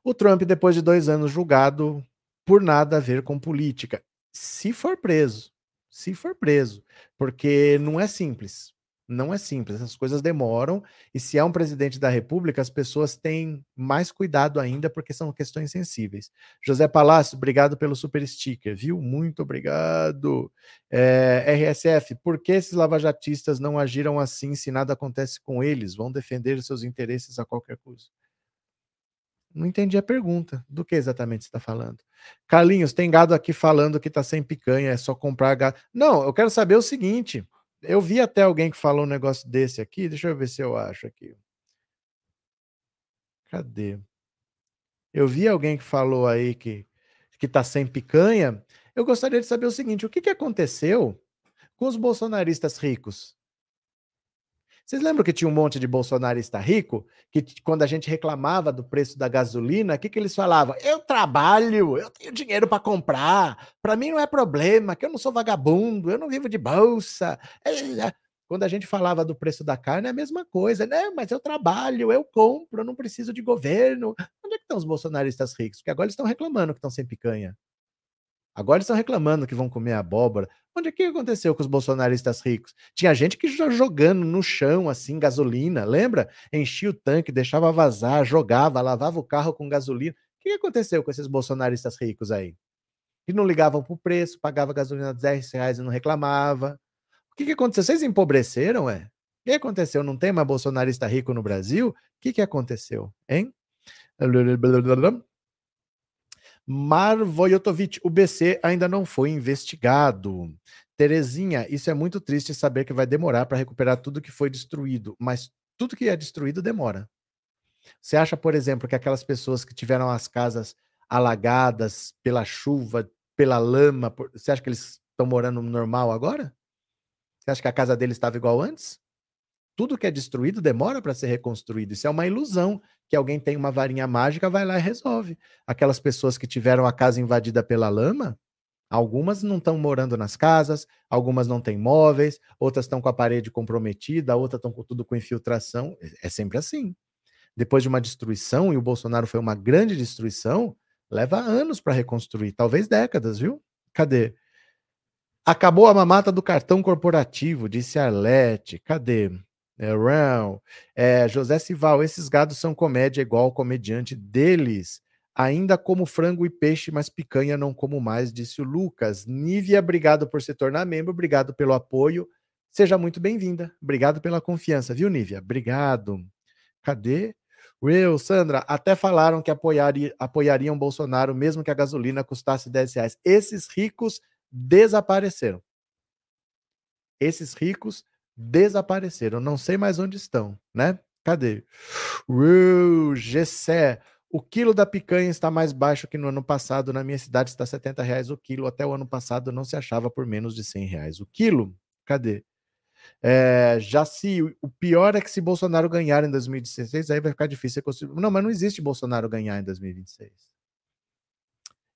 O Trump, depois de dois anos julgado por nada a ver com política. Se for preso, se for preso, porque não é simples. Não é simples, essas coisas demoram, e se é um presidente da República, as pessoas têm mais cuidado ainda, porque são questões sensíveis. José Palácio, obrigado pelo super sticker, viu? Muito obrigado. É, RSF, por que esses lavajatistas não agiram assim se nada acontece com eles? Vão defender seus interesses a qualquer custo. Não entendi a pergunta. Do que exatamente você está falando? Carlinhos, tem gado aqui falando que está sem picanha, é só comprar gado. Não, eu quero saber o seguinte. Eu vi até alguém que falou um negócio desse aqui. Deixa eu ver se eu acho aqui. Cadê? Eu vi alguém que falou aí que que está sem picanha. Eu gostaria de saber o seguinte: o que, que aconteceu com os bolsonaristas ricos? Vocês lembram que tinha um monte de bolsonarista rico que, quando a gente reclamava do preço da gasolina, o que, que eles falavam? Eu trabalho, eu tenho dinheiro para comprar, para mim não é problema, que eu não sou vagabundo, eu não vivo de bolsa. É, é, é. Quando a gente falava do preço da carne, é a mesma coisa, né? Mas eu trabalho, eu compro, eu não preciso de governo. Onde é que estão os bolsonaristas ricos? Porque agora eles estão reclamando que estão sem picanha. Agora eles estão reclamando que vão comer abóbora. Onde é que aconteceu com os bolsonaristas ricos? Tinha gente que jogando no chão, assim, gasolina, lembra? Enchia o tanque, deixava vazar, jogava, lavava o carro com gasolina. O que aconteceu com esses bolsonaristas ricos aí? Que não ligavam para o preço, pagava gasolina 10 reais e não reclamava. O que, aconteceu? Vocês empobreceram, é? O que aconteceu? Não tem mais bolsonarista rico no Brasil? O que, que aconteceu, hein? Marvojotovic, o BC ainda não foi investigado. Terezinha, isso é muito triste saber que vai demorar para recuperar tudo que foi destruído, mas tudo que é destruído demora. Você acha, por exemplo, que aquelas pessoas que tiveram as casas alagadas pela chuva, pela lama, você acha que eles estão morando normal agora? Você acha que a casa deles estava igual antes? Tudo que é destruído demora para ser reconstruído. Isso é uma ilusão que alguém tem uma varinha mágica, vai lá e resolve. Aquelas pessoas que tiveram a casa invadida pela lama, algumas não estão morando nas casas, algumas não têm móveis, outras estão com a parede comprometida, outras estão com tudo com infiltração. É, é sempre assim. Depois de uma destruição, e o Bolsonaro foi uma grande destruição, leva anos para reconstruir, talvez décadas, viu? Cadê? Acabou a mamata do cartão corporativo, disse Arlete. Cadê? É, é, José Sival, esses gados são comédia igual o comediante deles. Ainda como frango e peixe, mas picanha não como mais, disse o Lucas. Nívia, obrigado por se tornar membro, obrigado pelo apoio. Seja muito bem-vinda. Obrigado pela confiança, viu, Nívia? Obrigado. Cadê? Will, Sandra, até falaram que apoiari, apoiariam Bolsonaro mesmo que a gasolina custasse 10 reais. Esses ricos desapareceram. Esses ricos desapareceram. Não sei mais onde estão, né? Cadê? Uh, Gessé. O quilo da picanha está mais baixo que no ano passado. Na minha cidade está 70 reais o quilo. Até o ano passado não se achava por menos de 100 reais o quilo. Cadê? É, já se o pior é que se Bolsonaro ganhar em 2016, aí vai ficar difícil. Não, mas não existe Bolsonaro ganhar em 2026.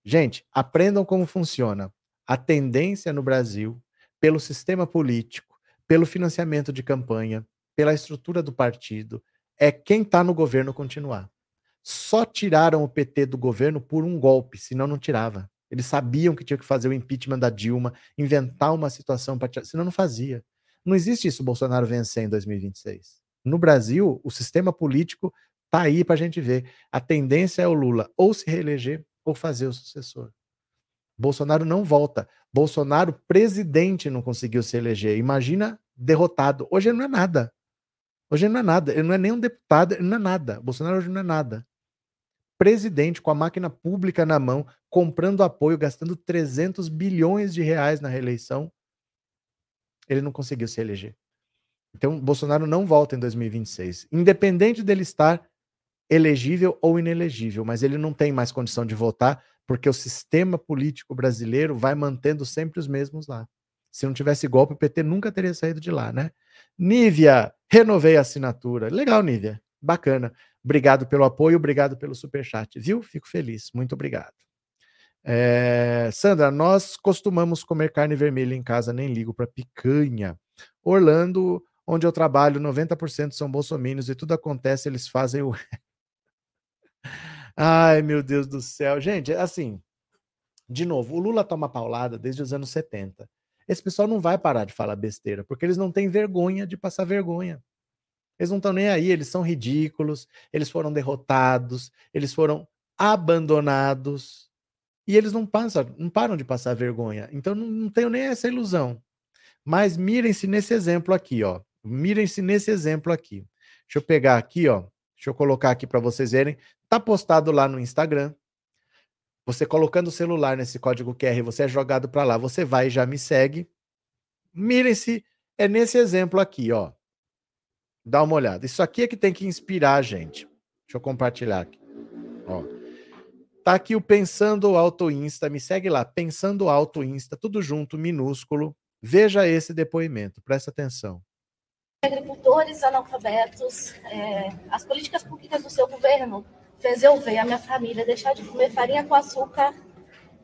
Gente, aprendam como funciona. A tendência no Brasil, pelo sistema político, pelo financiamento de campanha, pela estrutura do partido, é quem está no governo continuar. Só tiraram o PT do governo por um golpe, senão não tirava. Eles sabiam que tinha que fazer o impeachment da Dilma, inventar uma situação para tirar, senão não fazia. Não existe isso Bolsonaro vencer em 2026. No Brasil, o sistema político tá aí para a gente ver. A tendência é o Lula ou se reeleger ou fazer o sucessor. Bolsonaro não volta. Bolsonaro, presidente, não conseguiu se eleger. Imagina derrotado. Hoje ele não é nada. Hoje ele não é nada. Ele não é nem um deputado, ele não é nada. Bolsonaro hoje não é nada. Presidente com a máquina pública na mão, comprando apoio, gastando 300 bilhões de reais na reeleição. Ele não conseguiu se eleger. Então, Bolsonaro não volta em 2026. Independente dele estar elegível ou inelegível, mas ele não tem mais condição de votar porque o sistema político brasileiro vai mantendo sempre os mesmos lá. Se não tivesse golpe, o PT nunca teria saído de lá, né? Nívia, renovei a assinatura. Legal, Nívia. Bacana. Obrigado pelo apoio, obrigado pelo superchat, viu? Fico feliz. Muito obrigado. É... Sandra, nós costumamos comer carne vermelha em casa, nem ligo para picanha. Orlando, onde eu trabalho, 90% são bolsominions e tudo acontece, eles fazem o. Ai, meu Deus do céu. Gente, assim, de novo, o Lula toma paulada desde os anos 70. Esse pessoal não vai parar de falar besteira, porque eles não têm vergonha de passar vergonha. Eles não estão nem aí, eles são ridículos, eles foram derrotados, eles foram abandonados. E eles não passam, não param de passar vergonha. Então não, não tenho nem essa ilusão. Mas mirem-se nesse exemplo aqui, ó. Mirem-se nesse exemplo aqui. Deixa eu pegar aqui, ó. Deixa eu colocar aqui para vocês verem. Tá postado lá no Instagram. Você colocando o celular nesse código QR, você é jogado para lá. Você vai e já me segue. Mirem-se, é nesse exemplo aqui, ó. Dá uma olhada. Isso aqui é que tem que inspirar a gente. Deixa eu compartilhar aqui. Ó. Tá aqui o Pensando Alto Insta. Me segue lá. Pensando Alto Insta, tudo junto, minúsculo. Veja esse depoimento. Presta atenção agricultores analfabetos, é, as políticas públicas do seu governo fez eu ver a minha família deixar de comer farinha com açúcar,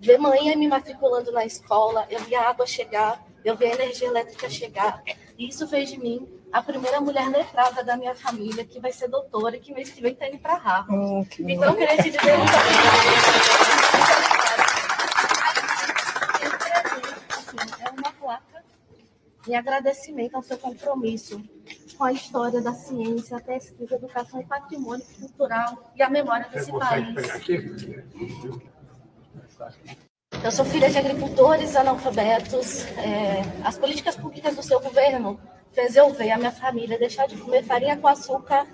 ver mãe me matriculando na escola, eu vi a água chegar, eu vi a energia elétrica chegar. E isso fez de mim a primeira mulher letrada da minha família que vai ser doutora e que mês que vem está indo para Harvard. Oh, então, eu queria te dizer muito obrigada. É uma placa em agradecimento ao seu compromisso com a história da ciência, a pesquisa, a educação e patrimônio cultural e a memória desse país. Eu sou filha de agricultores analfabetos. É, as políticas públicas do seu governo fez eu ver a minha família deixar de comer farinha com açúcar,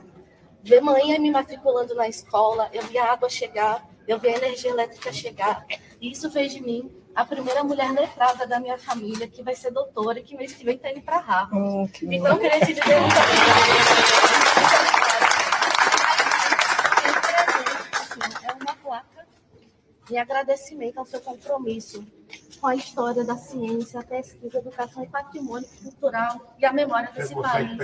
ver mãe me matriculando na escola, eu vi a água chegar, eu vi a energia elétrica chegar. E isso fez de mim a primeira mulher letrada da minha família que vai ser doutora e que mês que vem está indo para Harvard. Oh, que então, eu queria te dizer muito É uma placa em agradecimento ao seu compromisso com a história da ciência, a pesquisa, a educação e patrimônio cultural e a memória desse país.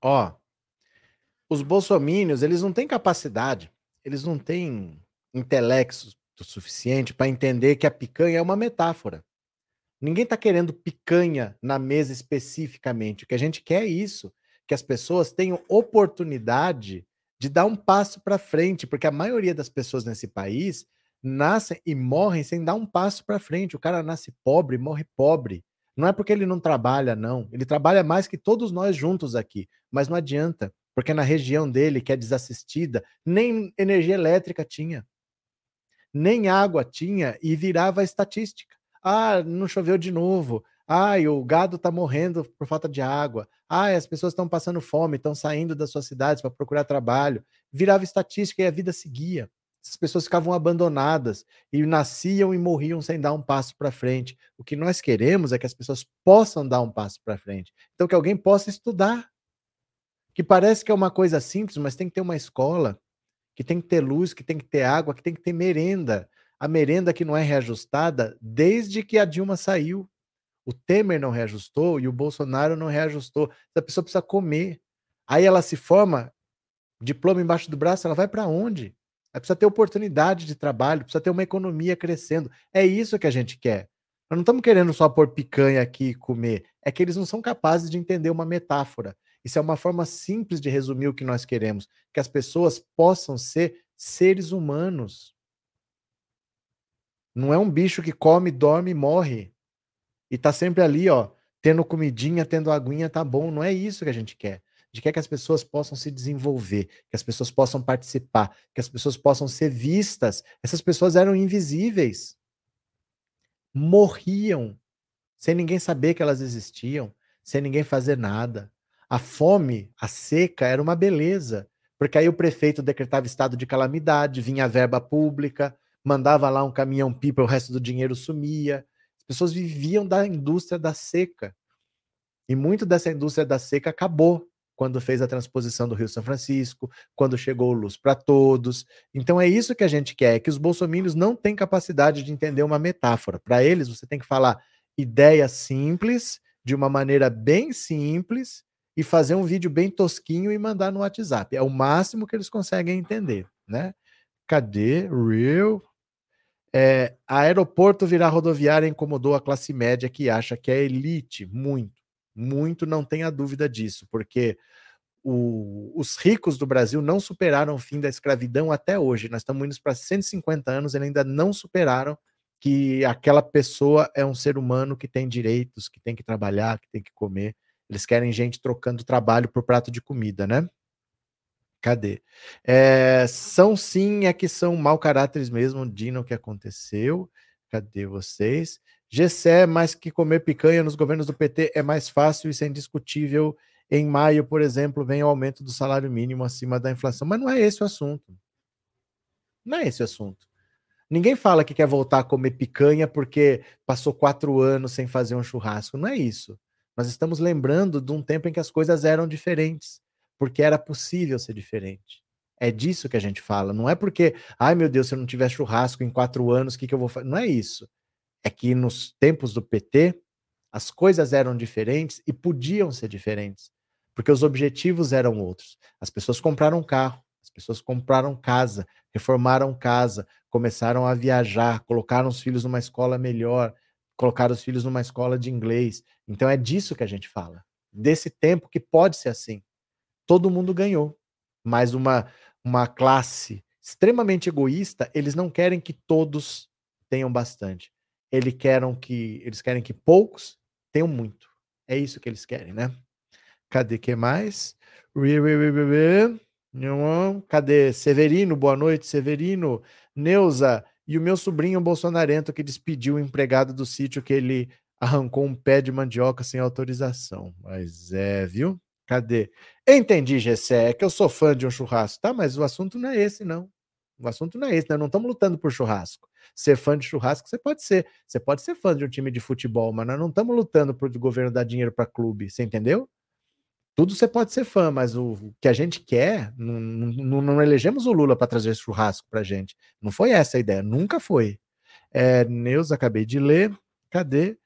Ó, os bolsomínios, eles não têm capacidade, eles não têm intelecto suficiente para entender que a picanha é uma metáfora. Ninguém está querendo picanha na mesa especificamente. O que a gente quer é isso, que as pessoas tenham oportunidade de dar um passo para frente, porque a maioria das pessoas nesse país nascem e morrem sem dar um passo para frente. O cara nasce pobre, morre pobre. Não é porque ele não trabalha, não. Ele trabalha mais que todos nós juntos aqui, mas não adianta, porque na região dele, que é desassistida, nem energia elétrica tinha nem água tinha e virava estatística. Ah, não choveu de novo. Ah, o gado está morrendo por falta de água. Ah, as pessoas estão passando fome, estão saindo das suas cidades para procurar trabalho. Virava estatística e a vida seguia. Essas pessoas ficavam abandonadas e nasciam e morriam sem dar um passo para frente. O que nós queremos é que as pessoas possam dar um passo para frente. Então, que alguém possa estudar. Que parece que é uma coisa simples, mas tem que ter uma escola, que tem que ter luz, que tem que ter água, que tem que ter merenda. A merenda que não é reajustada desde que a Dilma saiu. O Temer não reajustou e o Bolsonaro não reajustou. A pessoa precisa comer. Aí ela se forma, diploma embaixo do braço, ela vai para onde? Ela precisa ter oportunidade de trabalho, precisa ter uma economia crescendo. É isso que a gente quer. Nós não estamos querendo só pôr picanha aqui e comer. É que eles não são capazes de entender uma metáfora. Isso é uma forma simples de resumir o que nós queremos, que as pessoas possam ser seres humanos. Não é um bicho que come, dorme e morre. E tá sempre ali, ó, tendo comidinha, tendo aguinha, tá bom. Não é isso que a gente quer. A gente quer que as pessoas possam se desenvolver, que as pessoas possam participar, que as pessoas possam ser vistas. Essas pessoas eram invisíveis. Morriam sem ninguém saber que elas existiam, sem ninguém fazer nada. A fome, a seca era uma beleza, porque aí o prefeito decretava estado de calamidade, vinha verba pública, mandava lá um caminhão pipa, o resto do dinheiro sumia. As pessoas viviam da indústria da seca. E muito dessa indústria da seca acabou quando fez a transposição do Rio São Francisco, quando chegou luz para todos. Então é isso que a gente quer, é que os bolsomínios não têm capacidade de entender uma metáfora. Para eles, você tem que falar ideia simples, de uma maneira bem simples, e fazer um vídeo bem tosquinho e mandar no WhatsApp. É o máximo que eles conseguem entender, né? Cadê? Real. É, aeroporto virar rodoviária incomodou a classe média que acha que é elite. Muito, muito, não tenha dúvida disso, porque o, os ricos do Brasil não superaram o fim da escravidão até hoje. Nós estamos indo para 150 anos, eles ainda não superaram que aquela pessoa é um ser humano que tem direitos, que tem que trabalhar, que tem que comer. Eles querem gente trocando trabalho por prato de comida, né? Cadê? É, são sim, é que são mau caráteres mesmo, Dino, o que aconteceu. Cadê vocês? Gessé, mais que comer picanha nos governos do PT é mais fácil, isso é indiscutível. Em maio, por exemplo, vem o aumento do salário mínimo acima da inflação. Mas não é esse o assunto. Não é esse o assunto. Ninguém fala que quer voltar a comer picanha porque passou quatro anos sem fazer um churrasco. Não é isso. Nós estamos lembrando de um tempo em que as coisas eram diferentes, porque era possível ser diferente. É disso que a gente fala. Não é porque, ai meu Deus, se eu não tiver churrasco em quatro anos, o que, que eu vou fazer? Não é isso. É que nos tempos do PT, as coisas eram diferentes e podiam ser diferentes, porque os objetivos eram outros. As pessoas compraram carro, as pessoas compraram casa, reformaram casa, começaram a viajar, colocaram os filhos numa escola melhor, colocaram os filhos numa escola de inglês. Então é disso que a gente fala. Desse tempo que pode ser assim. Todo mundo ganhou. Mas uma, uma classe extremamente egoísta, eles não querem que todos tenham bastante. Eles querem que, eles querem que poucos tenham muito. É isso que eles querem, né? Cadê que mais? Cadê Severino? Boa noite, Severino. Neuza, e o meu sobrinho bolsonarento que despediu o empregado do sítio que ele arrancou um pé de mandioca sem autorização. Mas é, viu? Cadê? Entendi, Gessé, é que eu sou fã de um churrasco, tá? Mas o assunto não é esse, não. O assunto não é esse, né? Não estamos lutando por churrasco. Ser fã de churrasco, você pode ser. Você pode ser fã de um time de futebol, mas nós não estamos lutando por o governo dar dinheiro para clube, você entendeu? Tudo você pode ser fã, mas o, que a gente quer, não, não, não elegemos o Lula para trazer churrasco para gente. Não foi essa a ideia, nunca foi. É, Neuza, acabei de ler. Cadê?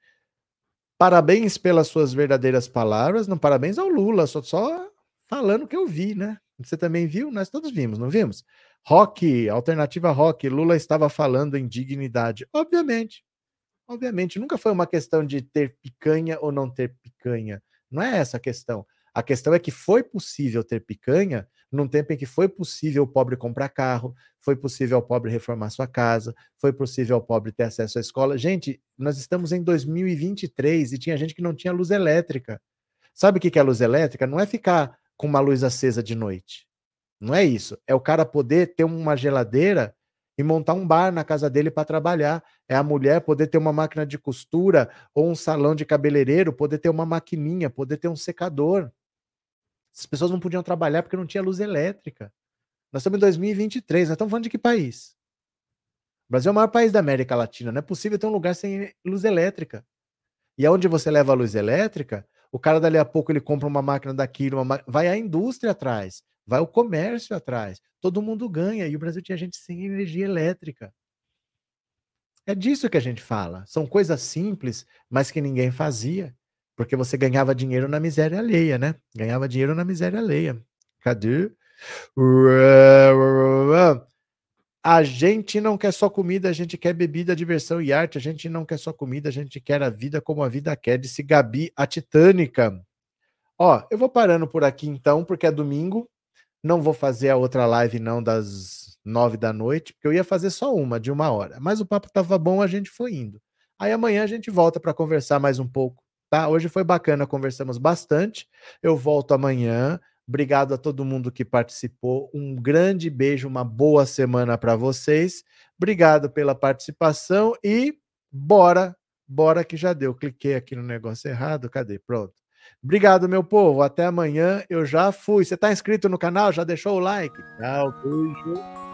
Parabéns pelas suas verdadeiras palavras. Não, parabéns ao Lula, só, só falando que eu vi, né? Você também viu? Nós todos vimos, não vimos? Rock, alternativa rock, Lula estava falando em dignidade. Obviamente. Obviamente, nunca foi uma questão de ter picanha ou não ter picanha. Não é essa a questão. A questão é que foi possível ter picanha num tempo em que foi possível o pobre comprar carro, foi possível ao pobre reformar sua casa, foi possível ao pobre ter acesso à escola. Gente, nós estamos em 2023 e tinha gente que não tinha luz elétrica. Sabe o que é luz elétrica? Não é ficar com uma luz acesa de noite. Não é isso. É o cara poder ter uma geladeira e montar um bar na casa dele para trabalhar. É a mulher poder ter uma máquina de costura ou um salão de cabeleireiro, poder ter uma maquininha, poder ter um secador. As pessoas não podiam trabalhar porque não tinha luz elétrica. Nós estamos em 2023, nós estamos falando de que país? O Brasil é o maior país da América Latina, não é possível ter um lugar sem luz elétrica. E aonde você leva a luz elétrica, o cara dali a pouco ele compra uma máquina daquilo, uma vai a indústria atrás, vai o comércio atrás, todo mundo ganha. E o Brasil tinha gente sem energia elétrica. É disso que a gente fala. São coisas simples, mas que ninguém fazia. Porque você ganhava dinheiro na miséria alheia, né? Ganhava dinheiro na miséria alheia. Cadê? A gente não quer só comida, a gente quer bebida, diversão e arte. A gente não quer só comida, a gente quer a vida como a vida quer. Disse Gabi, a Titânica. Ó, eu vou parando por aqui então, porque é domingo. Não vou fazer a outra live não das nove da noite, porque eu ia fazer só uma de uma hora. Mas o papo tava bom, a gente foi indo. Aí amanhã a gente volta para conversar mais um pouco tá? Hoje foi bacana, conversamos bastante. Eu volto amanhã Obrigado a todo mundo que participou. Um grande beijo, uma boa semana para vocês. Obrigado pela participação e bora, bora que já deu. Cliquei aqui no negócio errado. Cadê? Pronto. Obrigado, meu povo. Até amanhã. Eu já fui. Você está inscrito no canal? Já deixou o like? Tchau, beijo.